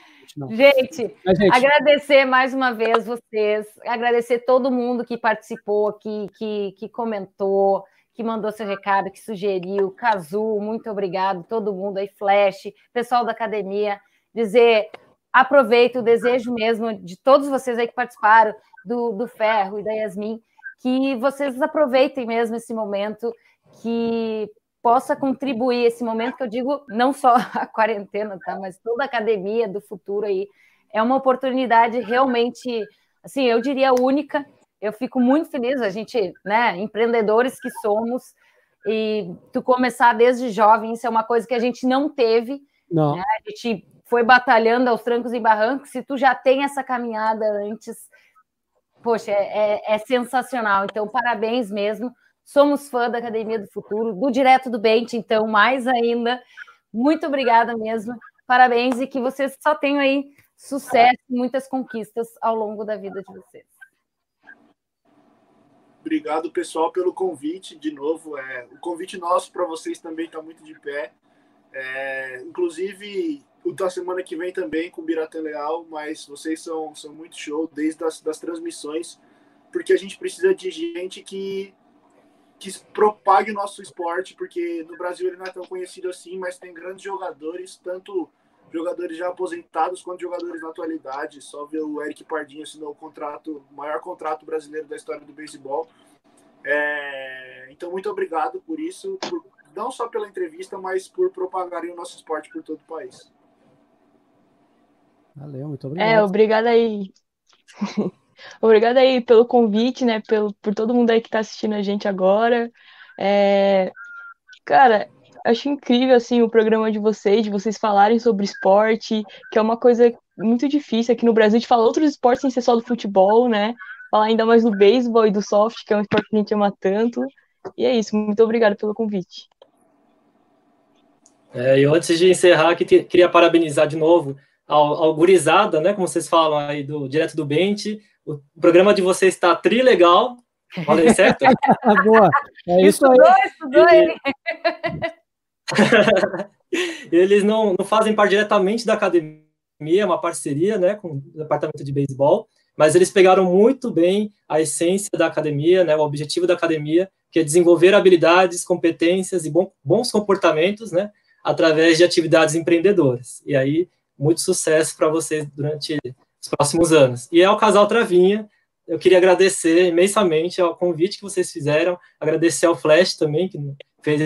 B: Gente, Mas, gente, agradecer mais uma vez vocês, agradecer todo mundo que participou, que, que, que comentou, que mandou seu recado, que sugeriu, Cazu, muito obrigado, todo mundo aí, Flash, pessoal da academia, dizer, aproveito o desejo mesmo de todos vocês aí que participaram, do, do Ferro e da Yasmin, que vocês aproveitem mesmo esse momento, que possa contribuir esse momento que eu digo, não só a quarentena, tá? Mas toda a academia do futuro aí é uma oportunidade realmente, assim, eu diria única. Eu fico muito feliz, a gente, né, empreendedores que somos, e tu começar desde jovem, isso é uma coisa que a gente não teve. Não. Né? A gente foi batalhando aos trancos e barrancos. Se tu já tem essa caminhada antes, poxa, é, é, é sensacional. Então, parabéns mesmo. Somos fã da Academia do Futuro, do Direto do Bente, então, mais ainda. Muito obrigada mesmo. Parabéns e que vocês só tenham aí sucesso muitas conquistas ao longo da vida de vocês.
E: Obrigado, pessoal, pelo convite de novo. É, o convite nosso para vocês também está muito de pé. É, inclusive, o da semana que vem também com o Biratan Leal, mas vocês são, são muito show desde as das transmissões, porque a gente precisa de gente que, que propague o nosso esporte, porque no Brasil ele não é tão conhecido assim, mas tem grandes jogadores, tanto jogadores já aposentados quanto jogadores na atualidade. Só ver o Eric Pardinho assinou o contrato, o maior contrato brasileiro da história do beisebol. É, então, muito obrigado por isso, por, não só pela entrevista, mas por propagarem o nosso esporte por todo o país.
A: Valeu, muito obrigado.
D: É, obrigado aí. obrigado aí pelo convite, né? Pelo, por todo mundo aí que está assistindo a gente agora. É, cara, acho incrível assim o programa de vocês, de vocês falarem sobre esporte, que é uma coisa muito difícil aqui no Brasil de falar outros esportes sem ser só do futebol, né? Falar ainda mais do beisebol e do soft, que é um esporte que a gente ama tanto. E é isso, muito obrigado pelo convite.
C: É, e antes de encerrar, que queria parabenizar de novo ao, ao Gurizada, né? Como vocês falam aí do direto do Bente. O programa de vocês está tri legal. Falei certo?
A: Boa. É isso aí. Estudou, estudou
C: ele. Eles não, não fazem parte diretamente da academia, é uma parceria né, com o departamento de beisebol, mas eles pegaram muito bem a essência da academia, né, o objetivo da academia, que é desenvolver habilidades, competências e bom, bons comportamentos né, através de atividades empreendedoras. E aí, muito sucesso para vocês durante os próximos anos. E ao Casal Travinha, eu queria agradecer imensamente ao convite que vocês fizeram, agradecer ao Flash também, que fez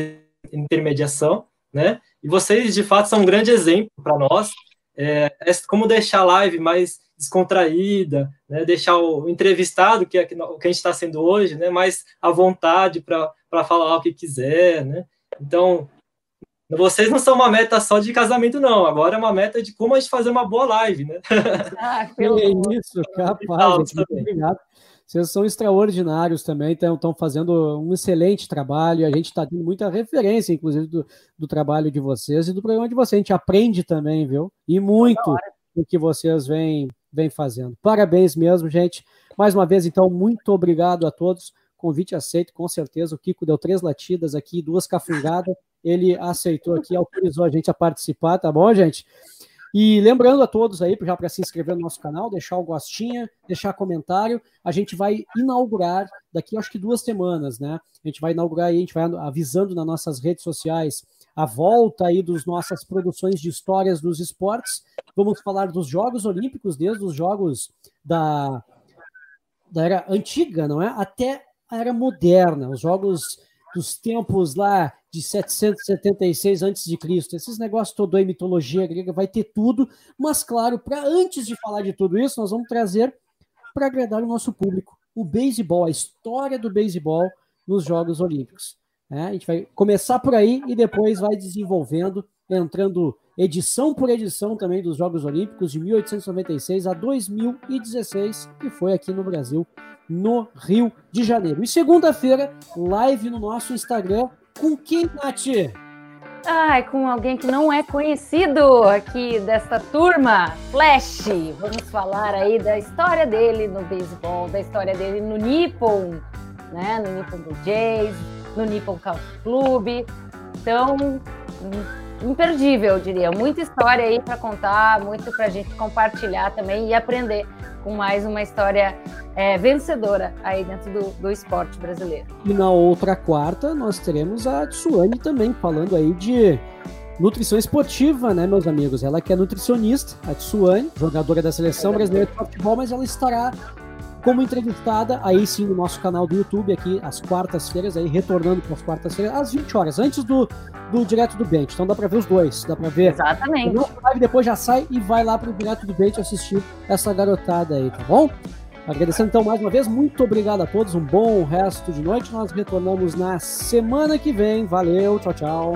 C: intermediação, né? E vocês, de fato, são um grande exemplo para nós, é, é, como deixar a live mais descontraída, né? deixar o entrevistado, que é o que a gente está sendo hoje, né? mais à vontade para falar o que quiser, né? Então, vocês não são uma meta só de casamento, não. Agora é uma meta de como a gente fazer uma boa live, né?
A: Ah, que isso, capaz. Obrigado. Vocês são extraordinários também, estão fazendo um excelente trabalho. A gente está tendo muita referência, inclusive, do, do, trabalho de vocês e do programa de vocês. A gente aprende também, viu? E muito do que vocês vêm, vêm fazendo. Parabéns mesmo, gente. Mais uma vez, então, muito obrigado a todos. Convite aceito, com certeza. O Kiko deu três latidas aqui, duas cafungadas. Ele aceitou aqui, autorizou a gente a participar, tá bom, gente? E lembrando a todos aí, já para se inscrever no nosso canal, deixar o gostinha, deixar comentário, a gente vai inaugurar daqui acho que duas semanas, né? A gente vai inaugurar aí, a gente vai avisando nas nossas redes sociais a volta aí das nossas produções de histórias dos esportes. Vamos falar dos Jogos Olímpicos, desde os Jogos da, da era antiga, não é? Até a era moderna, os Jogos dos tempos lá de 776 a.C. Esses negócios todo aí, mitologia grega, vai ter tudo. Mas, claro, para antes de falar de tudo isso, nós vamos trazer para agradar o nosso público o beisebol, a história do beisebol nos Jogos Olímpicos. É, a gente vai começar por aí e depois vai desenvolvendo, entrando edição por edição também dos Jogos Olímpicos de 1896 a 2016, que foi aqui no Brasil, no Rio de Janeiro. E segunda-feira, live no nosso Instagram, com quem, Nath?
B: Ai, com alguém que não é conhecido aqui desta turma, Flash. Vamos falar aí da história dele no beisebol, da história dele no Nippon, né? No Nippon Blue Jays, no Nippon Country Club. Então, imperdível, eu diria. Muita história aí para contar, muito para a gente compartilhar também e aprender com mais uma história é, vencedora aí dentro do, do esporte brasileiro.
A: E na outra quarta nós teremos a Tsuane também falando aí de nutrição esportiva, né, meus amigos? Ela que é nutricionista, a Tsuane, jogadora da seleção brasileira de futebol, mas ela estará como entrevistada, aí sim no nosso canal do YouTube, aqui às quartas-feiras, aí retornando para as quartas-feiras, às 20 horas, antes do, do Direto do Bench. Então dá para ver os dois, dá para ver.
B: Exatamente.
A: O live depois já sai e vai lá para o Direto do Bench assistir essa garotada aí, tá bom? Agradecendo então mais uma vez, muito obrigado a todos, um bom resto de noite. Nós retornamos na semana que vem. Valeu, tchau, tchau.